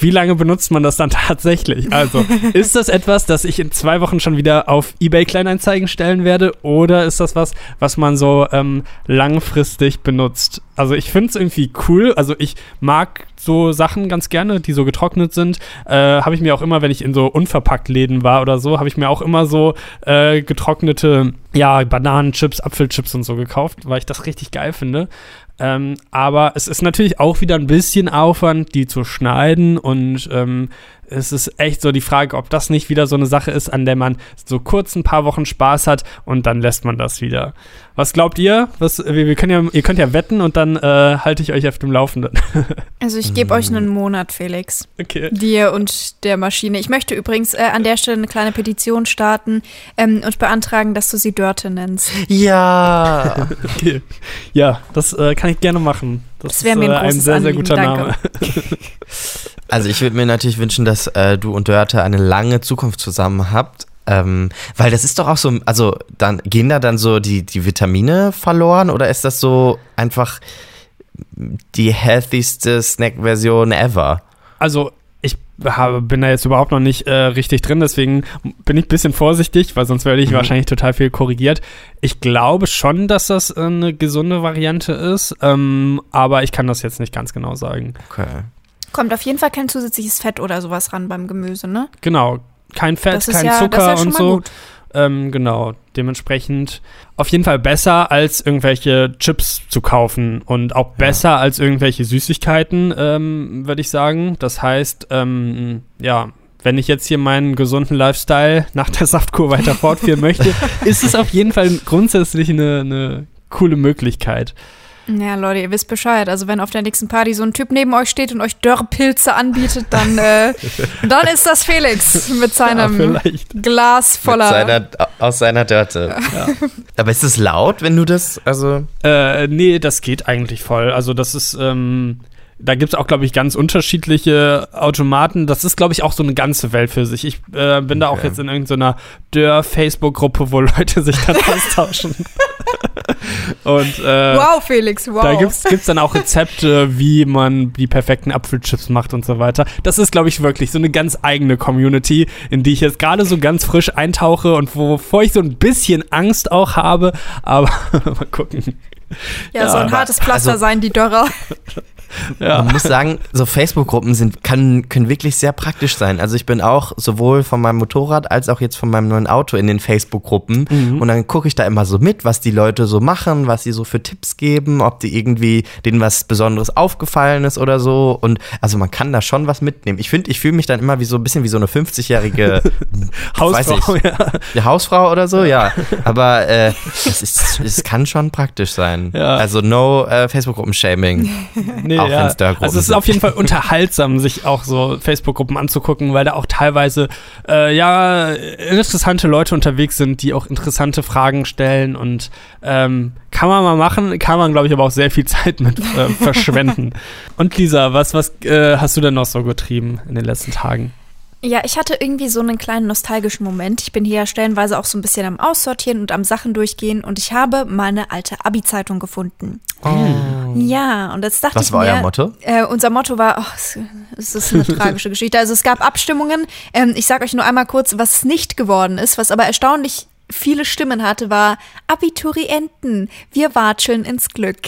wie lange benutzt man das dann tatsächlich? Also, ist das etwas, das ich in zwei Wochen schon wieder auf eBay Kleinanzeigen stellen werde? Oder ist das was, was man so ähm, langfristig benutzt? Also, ich finde es irgendwie cool. Also, ich mag so Sachen ganz gerne, die so getrocknet sind. Äh, habe ich mir auch immer, wenn ich in so unverpackt Läden war oder so, habe ich mir auch immer so äh, getrocknete, ja, Bananenchips, Apfelchips und so gekauft, weil ich das richtig geil finde. Ähm, aber es ist natürlich auch wieder ein bisschen Aufwand, die zu schneiden und ähm, es ist echt so die Frage, ob das nicht wieder so eine Sache ist, an der man so kurz ein paar Wochen Spaß hat und dann lässt man das wieder. Was glaubt ihr? Was, wir, wir können ja, ihr könnt ja wetten und dann äh, halte ich euch auf dem Laufenden.
Also ich gebe euch einen Monat, Felix.
Okay.
Dir und der Maschine. Ich möchte übrigens äh, an der Stelle eine kleine Petition starten ähm, und beantragen, dass du sie Dörte nennst.
Ja.
okay. Ja, das äh, kann ich gerne machen. Das, das wäre mir ein, äh, ein sehr, sehr guter Danke. Name.
Also ich würde mir natürlich wünschen, dass äh, du und Dörte eine lange Zukunft zusammen habt. Ähm, weil das ist doch auch so, also dann gehen da dann so die, die Vitamine verloren oder ist das so einfach die healthyste Snack-Version ever?
Also ich habe, bin da jetzt überhaupt noch nicht äh, richtig drin, deswegen bin ich ein bisschen vorsichtig, weil sonst werde ich mhm. wahrscheinlich total viel korrigiert. Ich glaube schon, dass das äh, eine gesunde Variante ist, ähm, aber ich kann das jetzt nicht ganz genau sagen.
Okay.
Kommt auf jeden Fall kein zusätzliches Fett oder sowas ran beim Gemüse, ne?
Genau. Kein Fett, kein ja, Zucker ja und so. Ähm, genau, dementsprechend auf jeden Fall besser als irgendwelche Chips zu kaufen und auch besser ja. als irgendwelche Süßigkeiten, ähm, würde ich sagen. Das heißt, ähm, ja, wenn ich jetzt hier meinen gesunden Lifestyle nach der Saftkur weiter fortführen möchte, ist es auf jeden Fall grundsätzlich eine, eine coole Möglichkeit.
Ja, Leute, ihr wisst Bescheid. Also wenn auf der nächsten Party so ein Typ neben euch steht und euch Dörrpilze anbietet, dann, äh, dann ist das Felix mit seinem ja, Glas voller.
Seiner, aus seiner Dörte. Ja. Aber ist es laut, wenn du das, also.
Äh, nee, das geht eigentlich voll. Also das ist, ähm, da gibt es auch, glaube ich, ganz unterschiedliche Automaten. Das ist, glaube ich, auch so eine ganze Welt für sich. Ich äh, bin okay. da auch jetzt in irgendeiner Dörr-Facebook-Gruppe, wo Leute sich dann austauschen. Und, äh,
wow, Felix, wow.
Da gibt es dann auch Rezepte, wie man die perfekten Apfelchips macht und so weiter. Das ist, glaube ich, wirklich so eine ganz eigene Community, in die ich jetzt gerade so ganz frisch eintauche und wovor ich so ein bisschen Angst auch habe. Aber mal gucken.
Ja, ja so ein hartes Pflaster also, sein, die Dörrer.
Ja. Man muss sagen, so Facebook-Gruppen sind, können, können wirklich sehr praktisch sein. Also ich bin auch sowohl von meinem Motorrad als auch jetzt von meinem neuen Auto in den Facebook-Gruppen. Mhm. Und dann gucke ich da immer so mit, was die Leute so machen, was sie so für Tipps geben, ob die irgendwie denen was Besonderes aufgefallen ist oder so. Und also man kann da schon was mitnehmen. Ich finde, ich fühle mich dann immer wie so ein bisschen wie so eine 50-jährige
Hausfrau,
ich, ja. Hausfrau oder so, ja. Aber äh, es, ist, es kann schon praktisch sein. Ja. Also no äh, Facebook-Gruppen-Shaming.
Nee, auch ja. Also es ist auf jeden Fall unterhaltsam, sich auch so Facebook-Gruppen anzugucken, weil da auch teilweise äh, ja interessante Leute unterwegs sind, die auch interessante Fragen stellen und ähm, kann man mal machen, kann man glaube ich aber auch sehr viel Zeit mit äh, verschwenden. und Lisa, was was äh, hast du denn noch so getrieben in den letzten Tagen?
Ja, ich hatte irgendwie so einen kleinen nostalgischen Moment. Ich bin hier ja stellenweise auch so ein bisschen am Aussortieren und am Sachen durchgehen und ich habe meine alte Abi-Zeitung gefunden. Oh. Ja, und jetzt dachte
Was
ich
war
mir,
euer Motto?
Äh, unser Motto war, oh, es, es ist eine tragische Geschichte. Also es gab Abstimmungen. Ähm, ich sage euch nur einmal kurz, was nicht geworden ist, was aber erstaunlich viele Stimmen hatte, war Abiturienten, wir watscheln ins Glück.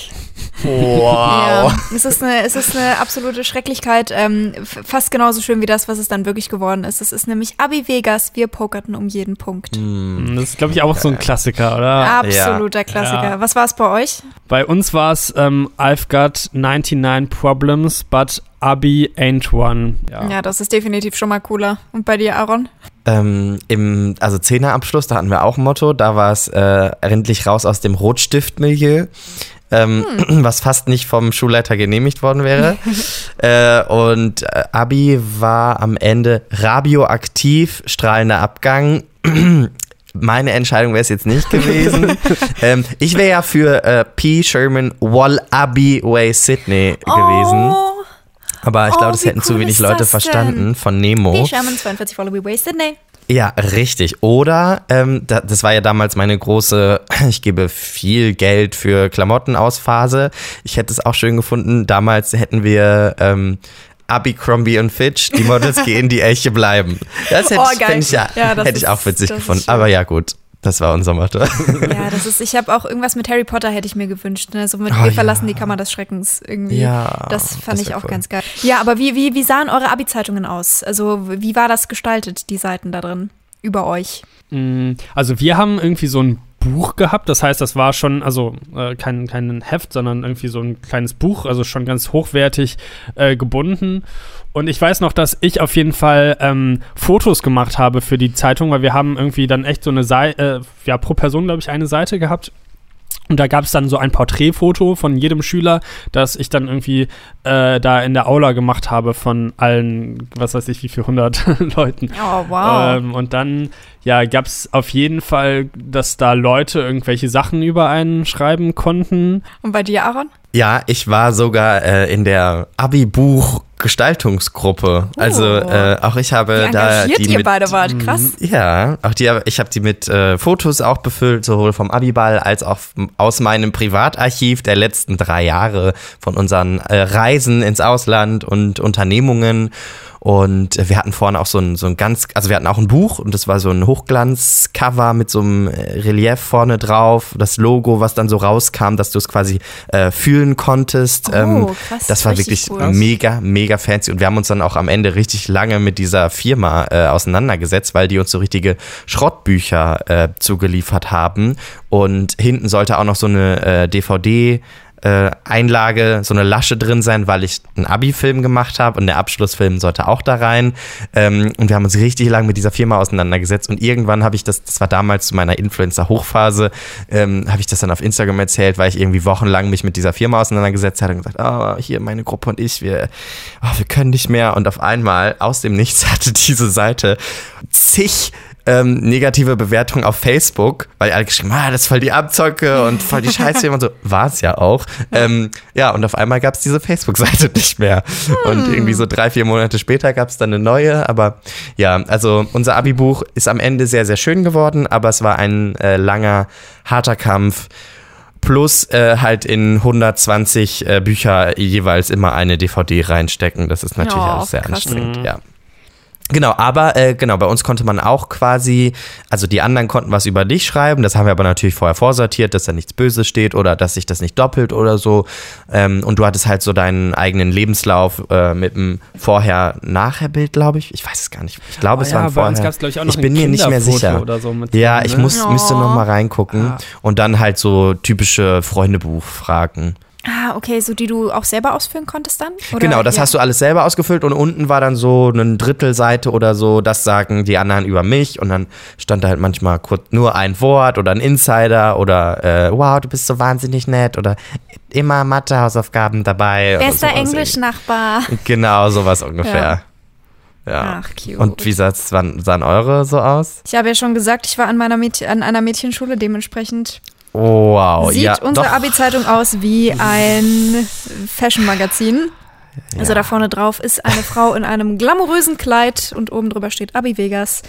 Wow.
Ja, es, ist eine, es ist eine absolute Schrecklichkeit, ähm, fast genauso schön wie das, was es dann wirklich geworden ist. Es ist nämlich Abi Vegas, wir pokerten um jeden Punkt.
Mm. Das ist, glaube ich, auch so ein Klassiker, oder?
Absoluter ja. Klassiker. Ja. Was war es bei euch?
Bei uns war es ähm, I've got 99 problems, but Abi ain't one.
Ja. ja, das ist definitiv schon mal cooler. Und bei dir, Aaron?
Ähm, Im also Zehnerabschluss, da hatten wir auch ein Motto, da war es äh, endlich raus aus dem Rotstiftmilieu. Ähm, hm. was fast nicht vom Schulleiter genehmigt worden wäre. äh, und äh, Abi war am Ende radioaktiv, strahlender Abgang. Meine Entscheidung wäre es jetzt nicht gewesen. ähm, ich wäre ja für äh, P. Sherman Wall Abbey Way Sydney oh. gewesen. Aber ich glaube, oh, das hätten cool zu wenig Leute verstanden von Nemo.
P. Sherman 42 Wallaby Way Sydney.
Ja, richtig. Oder, ähm, da, das war ja damals meine große, ich gebe viel Geld für Klamotten aus Phase. Ich hätte es auch schön gefunden. Damals hätten wir ähm, Abercrombie und Fitch, die Models gehen, die Elche bleiben. Das hätte, oh, ich, ja, ja, hätte ich auch witzig gefunden. Aber ja, gut. Das war unser Motto.
Ja, das ist, ich habe auch irgendwas mit Harry Potter hätte ich mir gewünscht. Ne? So mit oh, Wir verlassen die Kammer des Schreckens irgendwie. Ja, das fand das ich auch cool. ganz geil. Ja, aber wie, wie, wie sahen eure Abi-Zeitungen aus? Also wie war das gestaltet, die Seiten da drin? Über euch?
Mm, also wir haben irgendwie so ein Buch gehabt. Das heißt, das war schon, also äh, kein, kein Heft, sondern irgendwie so ein kleines Buch, also schon ganz hochwertig äh, gebunden. Und ich weiß noch, dass ich auf jeden Fall ähm, Fotos gemacht habe für die Zeitung, weil wir haben irgendwie dann echt so eine Seite, äh, ja, pro Person, glaube ich, eine Seite gehabt. Und da gab es dann so ein Porträtfoto von jedem Schüler, das ich dann irgendwie äh, da in der Aula gemacht habe von allen, was weiß ich, wie viel hundert Leuten.
Oh, wow.
Ähm, und dann, ja, gab es auf jeden Fall, dass da Leute irgendwelche Sachen über einen schreiben konnten.
Und bei dir, Aaron?
Ja, ich war sogar äh, in der Abi-Buch- Gestaltungsgruppe. Also oh. äh, auch ich habe Wie da
die ihr mit, beide wart, krass.
Ja, auch die ich habe die mit äh, Fotos auch befüllt, sowohl vom Abiball als auch aus meinem Privatarchiv der letzten drei Jahre von unseren äh, Reisen ins Ausland und Unternehmungen und wir hatten vorne auch so ein, so ein ganz, also wir hatten auch ein Buch und das war so ein Hochglanzcover mit so einem äh, Relief vorne drauf, das Logo, was dann so rauskam, dass du es quasi äh, fühlen konntest.
Oh, ähm, krass,
das war wirklich cool. mega, mega fancy. Und wir haben uns dann auch am Ende richtig lange mit dieser Firma äh, auseinandergesetzt, weil die uns so richtige Schrottbücher äh, zugeliefert haben. Und hinten sollte auch noch so eine äh, DVD äh, Einlage, so eine Lasche drin sein, weil ich einen Abi-Film gemacht habe und der Abschlussfilm sollte auch da rein. Ähm, und wir haben uns richtig lang mit dieser Firma auseinandergesetzt und irgendwann habe ich das, das war damals zu meiner Influencer-Hochphase, ähm, habe ich das dann auf Instagram erzählt, weil ich irgendwie wochenlang mich mit dieser Firma auseinandergesetzt hatte und gesagt, oh, hier meine Gruppe und ich, wir, oh, wir können nicht mehr. Und auf einmal aus dem Nichts hatte diese Seite zig ähm, negative Bewertung auf Facebook, weil alle geschrieben, ah, das ist voll die Abzocke und voll die Scheiße und so. War es ja auch. Ähm, ja, und auf einmal gab es diese Facebook-Seite nicht mehr. Und hm. irgendwie so drei, vier Monate später gab es dann eine neue. Aber ja, also unser Abi-Buch ist am Ende sehr, sehr schön geworden, aber es war ein äh, langer, harter Kampf plus äh, halt in 120 äh, Bücher jeweils immer eine DVD reinstecken. Das ist natürlich ja, auch sehr krass. anstrengend, mhm. ja. Genau, aber äh, genau, bei uns konnte man auch quasi, also die anderen konnten was über dich schreiben, das haben wir aber natürlich vorher vorsortiert, dass da nichts Böses steht oder dass sich das nicht doppelt oder so. Ähm, und du hattest halt so deinen eigenen Lebenslauf äh, mit einem Vorher-Nachher-Bild, glaube ich. Ich weiß es gar nicht. Ich glaube, oh, es ja, war ein Vorher.
Uns, ich, auch
noch ich bin mir nicht mehr sicher.
So
ja, ich ne? muss, müsste noch mal reingucken ah. und dann halt so typische Freundebuch-Fragen.
Ah, okay, so die du auch selber ausfüllen konntest dann?
Oder? Genau, das ja. hast du alles selber ausgefüllt und unten war dann so eine Drittelseite oder so, das sagen die anderen über mich und dann stand da halt manchmal kurz nur ein Wort oder ein Insider oder äh, wow, du bist so wahnsinnig nett oder immer Mathe-Hausaufgaben dabei.
Bester Englisch-Nachbar.
Genau, sowas ungefähr. Ja. Ja. Ach, cute. Und wie sahen, sahen eure so aus?
Ich habe ja schon gesagt, ich war an, meiner Mädchen, an einer Mädchenschule, dementsprechend
wow.
Sieht
ja,
unsere Abi-Zeitung aus wie ein Fashion-Magazin? Also da vorne drauf ist eine Frau in einem glamourösen Kleid und oben drüber steht Abi Vegas.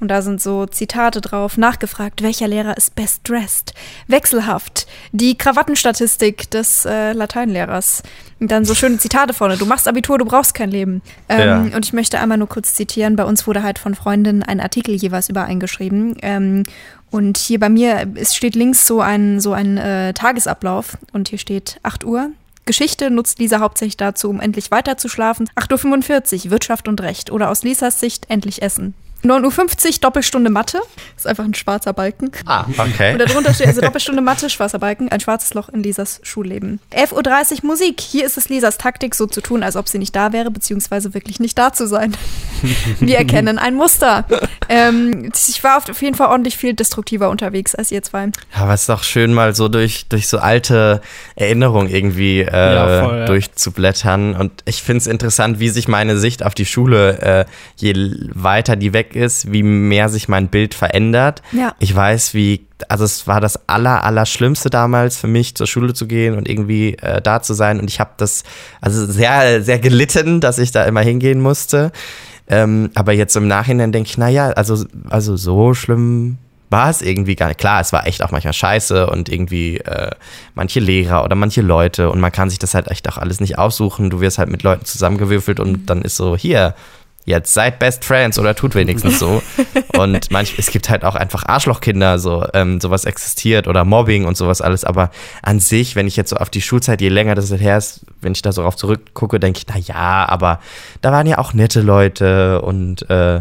Und da sind so Zitate drauf. Nachgefragt, welcher Lehrer ist best dressed? Wechselhaft. Die Krawattenstatistik des äh, Lateinlehrers. Und dann so schöne Zitate vorne. Du machst Abitur, du brauchst kein Leben. Ähm, ja. Und ich möchte einmal nur kurz zitieren. Bei uns wurde halt von Freundinnen ein Artikel jeweils übereingeschrieben. Ähm, und hier bei mir es steht links so ein, so ein äh, Tagesablauf. Und hier steht 8 Uhr, Geschichte nutzt Lisa hauptsächlich dazu, um endlich weiter zu schlafen. 8.45 Uhr, Wirtschaft und Recht. Oder aus Lisas Sicht endlich essen. 9.50 Uhr Doppelstunde Mathe. Das ist einfach ein schwarzer Balken.
Ah, okay.
Und darunter steht also Doppelstunde Mathe, schwarzer Balken, ein schwarzes Loch in Lisas Schulleben. 11.30 Uhr Musik. Hier ist es Lisas Taktik, so zu tun, als ob sie nicht da wäre, beziehungsweise wirklich nicht da zu sein. Wir erkennen ein Muster. Ähm, ich war auf jeden Fall ordentlich viel destruktiver unterwegs als ihr zwei.
Ja, aber es ist doch schön, mal so durch, durch so alte Erinnerungen irgendwie äh, ja, voll, ja. durchzublättern. Und ich finde es interessant, wie sich meine Sicht auf die Schule, äh, je weiter die weg ist, wie mehr sich mein Bild verändert. Ja. Ich weiß, wie, also es war das aller, aller Schlimmste damals für mich, zur Schule zu gehen und irgendwie äh, da zu sein. Und ich habe das, also sehr, sehr gelitten, dass ich da immer hingehen musste. Ähm, aber jetzt im Nachhinein denke ich, naja, also, also so schlimm war es irgendwie gar nicht. Klar, es war echt auch manchmal scheiße und irgendwie äh, manche Lehrer oder manche Leute und man kann sich das halt echt auch alles nicht aussuchen. Du wirst halt mit Leuten zusammengewürfelt und dann ist so, hier, jetzt seid Best Friends oder tut wenigstens so. und manch, es gibt halt auch einfach Arschlochkinder, so ähm, sowas existiert oder Mobbing und sowas alles. Aber an sich, wenn ich jetzt so auf die Schulzeit, je länger das her ist, wenn ich da so drauf zurückgucke, denke ich, na ja, aber da waren ja auch nette Leute und äh,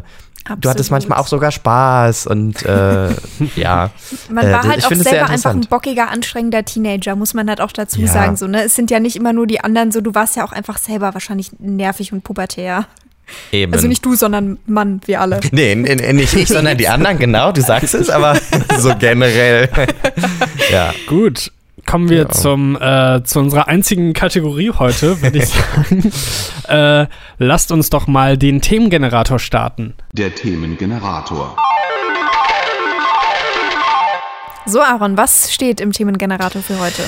Absolut. Du hattest manchmal auch sogar Spaß und äh, ja.
Man war äh, halt auch selber einfach ein bockiger, anstrengender Teenager, muss man halt auch dazu ja. sagen. So, ne? Es sind ja nicht immer nur die anderen so, du warst ja auch einfach selber wahrscheinlich nervig und pubertär. Eben. Also nicht du, sondern Mann, wir alle.
Nee, nicht ich, sondern die anderen, genau, du sagst es, aber so generell.
ja. Gut. Kommen wir ja. zum, äh, zu unserer einzigen Kategorie heute, würde ich sagen. äh, lasst uns doch mal den Themengenerator starten.
Der Themengenerator.
So, Aaron, was steht im Themengenerator für heute?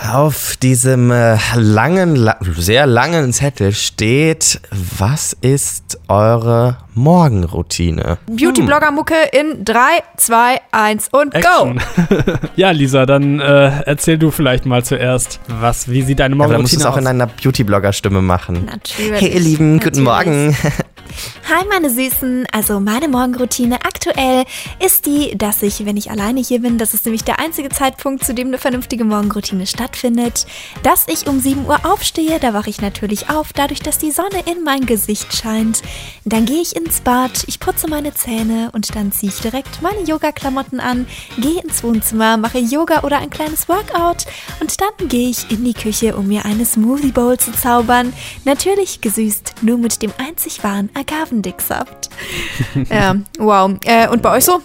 Auf diesem äh, langen, sehr langen Zettel steht, was ist eure Morgenroutine?
Beauty-Blogger-Mucke in 3, 2, 1 und Action.
go! ja, Lisa, dann äh, erzähl du vielleicht mal zuerst, was, wie sieht deine Morgenroutine aus? Ja, du musst
es auch in einer Beauty-Blogger-Stimme machen.
Natürlich.
Hey, ihr Lieben, Natürlich. guten Morgen.
Hi meine Süßen, also meine Morgenroutine aktuell ist die, dass ich, wenn ich alleine hier bin, das ist nämlich der einzige Zeitpunkt, zu dem eine vernünftige Morgenroutine stattfindet, dass ich um 7 Uhr aufstehe, da wache ich natürlich auf, dadurch, dass die Sonne in mein Gesicht scheint. Dann gehe ich ins Bad, ich putze meine Zähne und dann ziehe ich direkt meine Yoga-Klamotten an, gehe ins Wohnzimmer, mache Yoga oder ein kleines Workout und dann gehe ich in die Küche, um mir eine Smoothie Bowl zu zaubern. Natürlich gesüßt, nur mit dem einzig wahren Agavendicksaft. ja, wow. Äh, und bei euch so?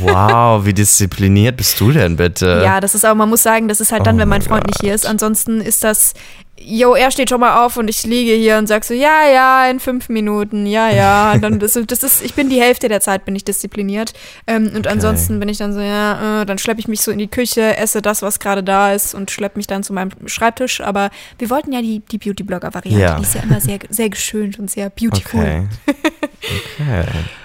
wow, wie diszipliniert bist du denn bitte?
Ja, das ist aber, man muss sagen, das ist halt dann, oh wenn mein Freund God. nicht hier ist. Ansonsten ist das Jo, er steht schon mal auf und ich liege hier und sag so, ja, ja, in fünf Minuten, ja, ja. Und dann, das, das ist, ich bin die Hälfte der Zeit bin ich diszipliniert. Ähm, und okay. ansonsten bin ich dann so, ja, äh, dann schleppe ich mich so in die Küche, esse das, was gerade da ist und schleppe mich dann zu meinem Schreibtisch. Aber wir wollten ja die, die Beauty-Blogger-Variante. Ja. Die ist ja immer sehr, sehr geschönt und sehr beautiful. Okay.
okay.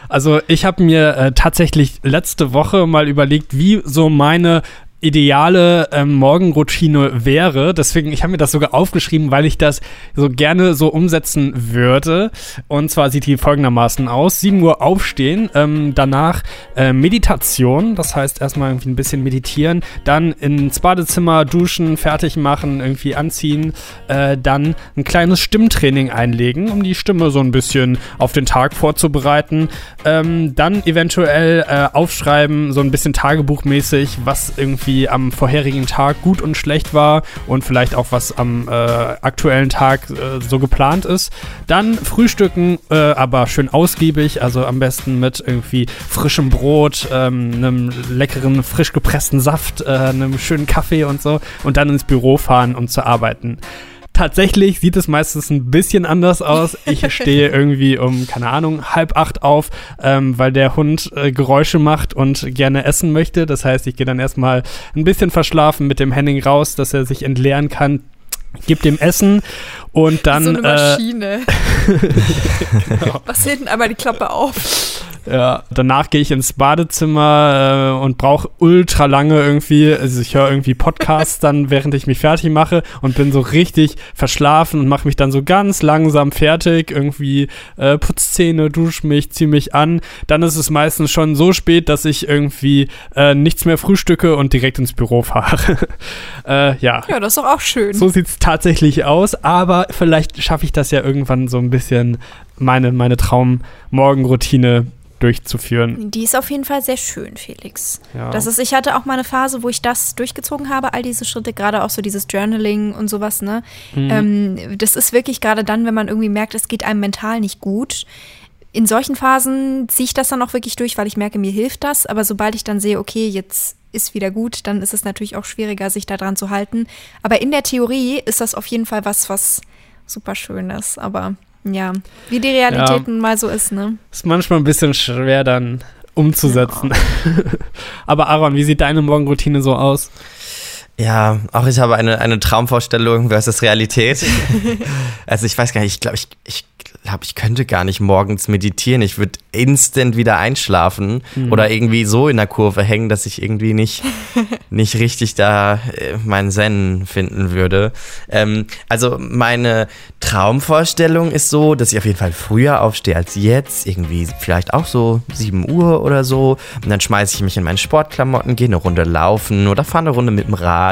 Also ich habe mir äh, tatsächlich letzte Woche mal überlegt, wie so meine ideale ähm, Morgenroutine wäre. Deswegen, ich habe mir das sogar aufgeschrieben, weil ich das so gerne so umsetzen würde. Und zwar sieht die folgendermaßen aus. 7 Uhr aufstehen, ähm, danach äh, Meditation, das heißt erstmal irgendwie ein bisschen meditieren, dann ins Badezimmer duschen, fertig machen, irgendwie anziehen, äh, dann ein kleines Stimmtraining einlegen, um die Stimme so ein bisschen auf den Tag vorzubereiten. Ähm, dann eventuell äh, aufschreiben, so ein bisschen tagebuchmäßig, was irgendwie wie am vorherigen Tag gut und schlecht war und vielleicht auch was am äh, aktuellen Tag äh, so geplant ist. Dann frühstücken, äh, aber schön ausgiebig, also am besten mit irgendwie frischem Brot, ähm, einem leckeren, frisch gepressten Saft, äh, einem schönen Kaffee und so und dann ins Büro fahren, um zu arbeiten. Tatsächlich sieht es meistens ein bisschen anders aus. Ich stehe irgendwie um, keine Ahnung, halb acht auf, ähm, weil der Hund äh, Geräusche macht und gerne essen möchte. Das heißt, ich gehe dann erstmal ein bisschen verschlafen mit dem Henning raus, dass er sich entleeren kann gib dem Essen und dann.
So eine
äh,
Maschine.
genau.
Was hinten aber die Klappe auf.
Ja, danach gehe ich ins Badezimmer äh, und brauche ultra lange irgendwie, also ich höre irgendwie Podcasts dann, während ich mich fertig mache und bin so richtig verschlafen und mache mich dann so ganz langsam fertig, irgendwie äh, putz Zähne, dusche mich, ziehe mich an. Dann ist es meistens schon so spät, dass ich irgendwie äh, nichts mehr frühstücke und direkt ins Büro fahre. äh, ja.
Ja, das ist doch auch schön.
So sieht es tatsächlich aus, aber vielleicht schaffe ich das ja irgendwann so ein bisschen, meine, meine Traum-Morgenroutine durchzuführen.
Die ist auf jeden Fall sehr schön, Felix.
Ja.
Das ist, ich hatte auch mal eine Phase, wo ich das durchgezogen habe, all diese Schritte, gerade auch so dieses Journaling und sowas, ne?
Mhm.
Ähm, das ist wirklich gerade dann, wenn man irgendwie merkt, es geht einem mental nicht gut. In solchen Phasen ziehe ich das dann auch wirklich durch, weil ich merke, mir hilft das. Aber sobald ich dann sehe, okay, jetzt ist wieder gut, dann ist es natürlich auch schwieriger, sich da dran zu halten. Aber in der Theorie ist das auf jeden Fall was, was super schön ist. Aber ja, wie die Realität nun mal so ist, ne?
Ist manchmal ein bisschen schwer dann umzusetzen. Aber Aaron, wie sieht deine Morgenroutine so aus?
Ja, auch ich habe eine, eine Traumvorstellung versus Realität. also ich weiß gar nicht, ich glaube, ich, ich glaube, ich könnte gar nicht morgens meditieren. Ich würde instant wieder einschlafen
Mhm.
oder irgendwie so in der Kurve hängen, dass ich irgendwie nicht, nicht richtig da äh, meinen Zen finden würde. Ähm, also meine Traumvorstellung ist so, dass ich auf jeden Fall früher aufstehe als jetzt. Irgendwie vielleicht auch so 7 Uhr oder so. Und dann schmeiße ich mich in meine Sportklamotten, gehe eine Runde laufen oder fahre eine Runde mit dem Rad.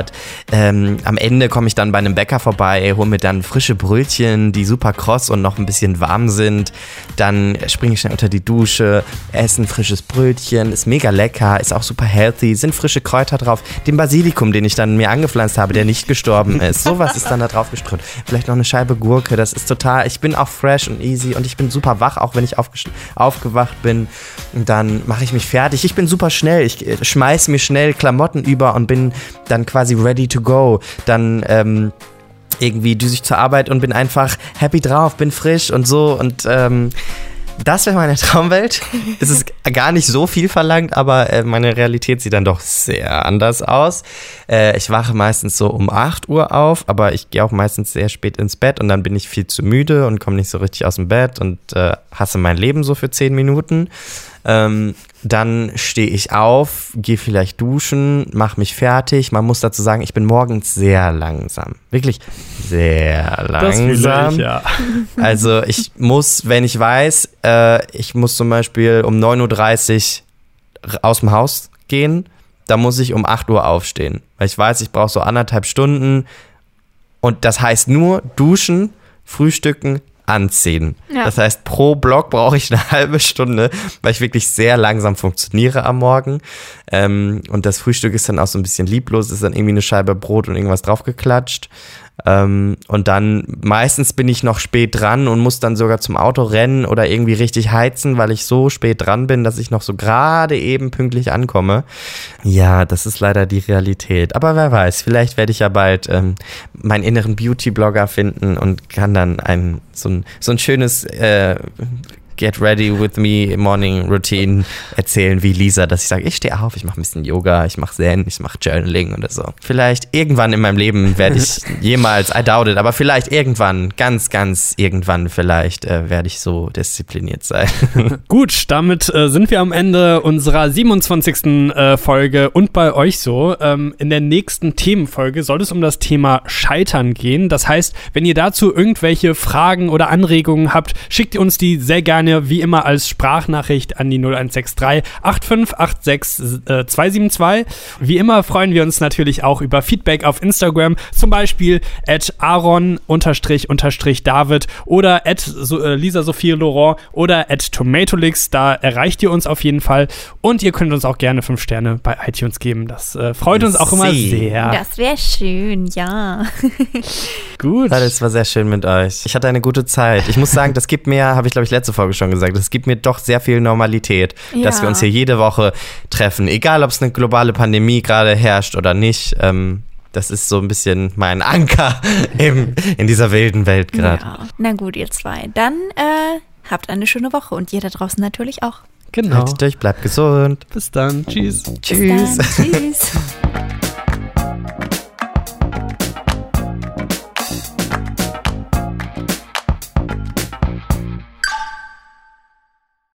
Ähm, am Ende komme ich dann bei einem Bäcker vorbei, hole mir dann frische Brötchen, die super kross und noch ein bisschen warm sind. Dann springe ich schnell unter die Dusche, esse ein frisches Brötchen, ist mega lecker, ist auch super healthy, sind frische Kräuter drauf. Den Basilikum, den ich dann mir angepflanzt habe, der nicht gestorben ist. Sowas ist dann da drauf geströmt. Vielleicht noch eine Scheibe Gurke, das ist total, ich bin auch fresh und easy und ich bin super wach, auch wenn ich aufgewacht bin. Und dann mache ich mich fertig. Ich bin super schnell. Ich äh, schmeiß mir schnell Klamotten über und bin dann quasi ready to go. Dann ähm, irgendwie düse ich zur Arbeit und bin einfach happy drauf, bin frisch und so. Und ähm, das wäre meine Traumwelt. es ist gar nicht so viel verlangt, aber äh, meine Realität sieht dann doch sehr anders aus. Äh, ich wache meistens so um 8 Uhr auf, aber ich gehe auch meistens sehr spät ins Bett und dann bin ich viel zu müde und komme nicht so richtig aus dem Bett und äh, hasse mein Leben so für 10 Minuten. Ähm, dann stehe ich auf, gehe vielleicht duschen, mache mich fertig. Man muss dazu sagen, ich bin morgens sehr langsam. Wirklich sehr
Das
langsam.
ich, ja.
Also ich muss, wenn ich weiß, äh, ich muss zum Beispiel um 9.30 Uhr aus dem Haus gehen, dann muss ich um 8 Uhr aufstehen. Weil ich weiß, ich brauche so anderthalb Stunden. Und das heißt nur duschen, frühstücken, anziehen.
Ja.
Das heißt, pro Block brauche ich eine halbe Stunde, weil ich wirklich sehr langsam funktioniere am Morgen. Ähm, und das Frühstück ist dann auch so ein bisschen lieblos, ist dann irgendwie eine Scheibe Brot und irgendwas draufgeklatscht. Ähm, und dann meistens bin ich noch spät dran und muss dann sogar zum Auto rennen oder irgendwie richtig heizen, weil ich so spät dran bin, dass ich noch so gerade eben pünktlich ankomme. Ja, das ist leider die Realität. Aber wer weiß, vielleicht werde ich ja bald ähm, meinen inneren Beauty-Blogger finden und kann dann ein so ein, so ein schönes äh, Get Ready with Me Morning Routine erzählen wie Lisa, dass ich sage, ich stehe auf, ich mache ein bisschen Yoga, ich mache Zen, ich mache Journaling oder so. Vielleicht irgendwann in meinem Leben werde ich jemals, I doubt it, aber vielleicht irgendwann, ganz, ganz irgendwann vielleicht äh, werde ich so diszipliniert sein.
Gut, damit äh, sind wir am Ende unserer 27. Äh, Folge und bei euch so. Ähm, in der nächsten Themenfolge soll es um das Thema Scheitern gehen. Das heißt, wenn ihr dazu irgendwelche Fragen oder Anregungen habt, schickt ihr uns die sehr gerne wie immer als Sprachnachricht an die 0163 8586 äh, 272. Wie immer freuen wir uns natürlich auch über Feedback auf Instagram, zum Beispiel at aaron-david oder at so, äh, Lisa Sophie Laurent oder at Tomatolix. Da erreicht ihr uns auf jeden Fall. Und ihr könnt uns auch gerne fünf Sterne bei iTunes geben. Das äh, freut uns auch immer sehr.
Das wäre schön, ja.
Gut.
Das war sehr schön mit euch. Ich hatte eine gute Zeit. Ich muss sagen, das gibt mir, habe ich glaube ich letzte Folge schon gesagt, das gibt mir doch sehr viel Normalität, dass
Ja.
wir uns hier jede Woche treffen. Egal, ob es eine globale Pandemie gerade herrscht oder nicht. Ähm, das ist so ein bisschen mein Anker im, in dieser wilden Welt gerade.
ja. Na gut, ihr zwei. Dann äh, habt eine schöne Woche und ihr da draußen natürlich auch.
Genau.
Haltet euch, bleibt gesund.
Bis dann. Tschüss.
Bis dann. Tschüss.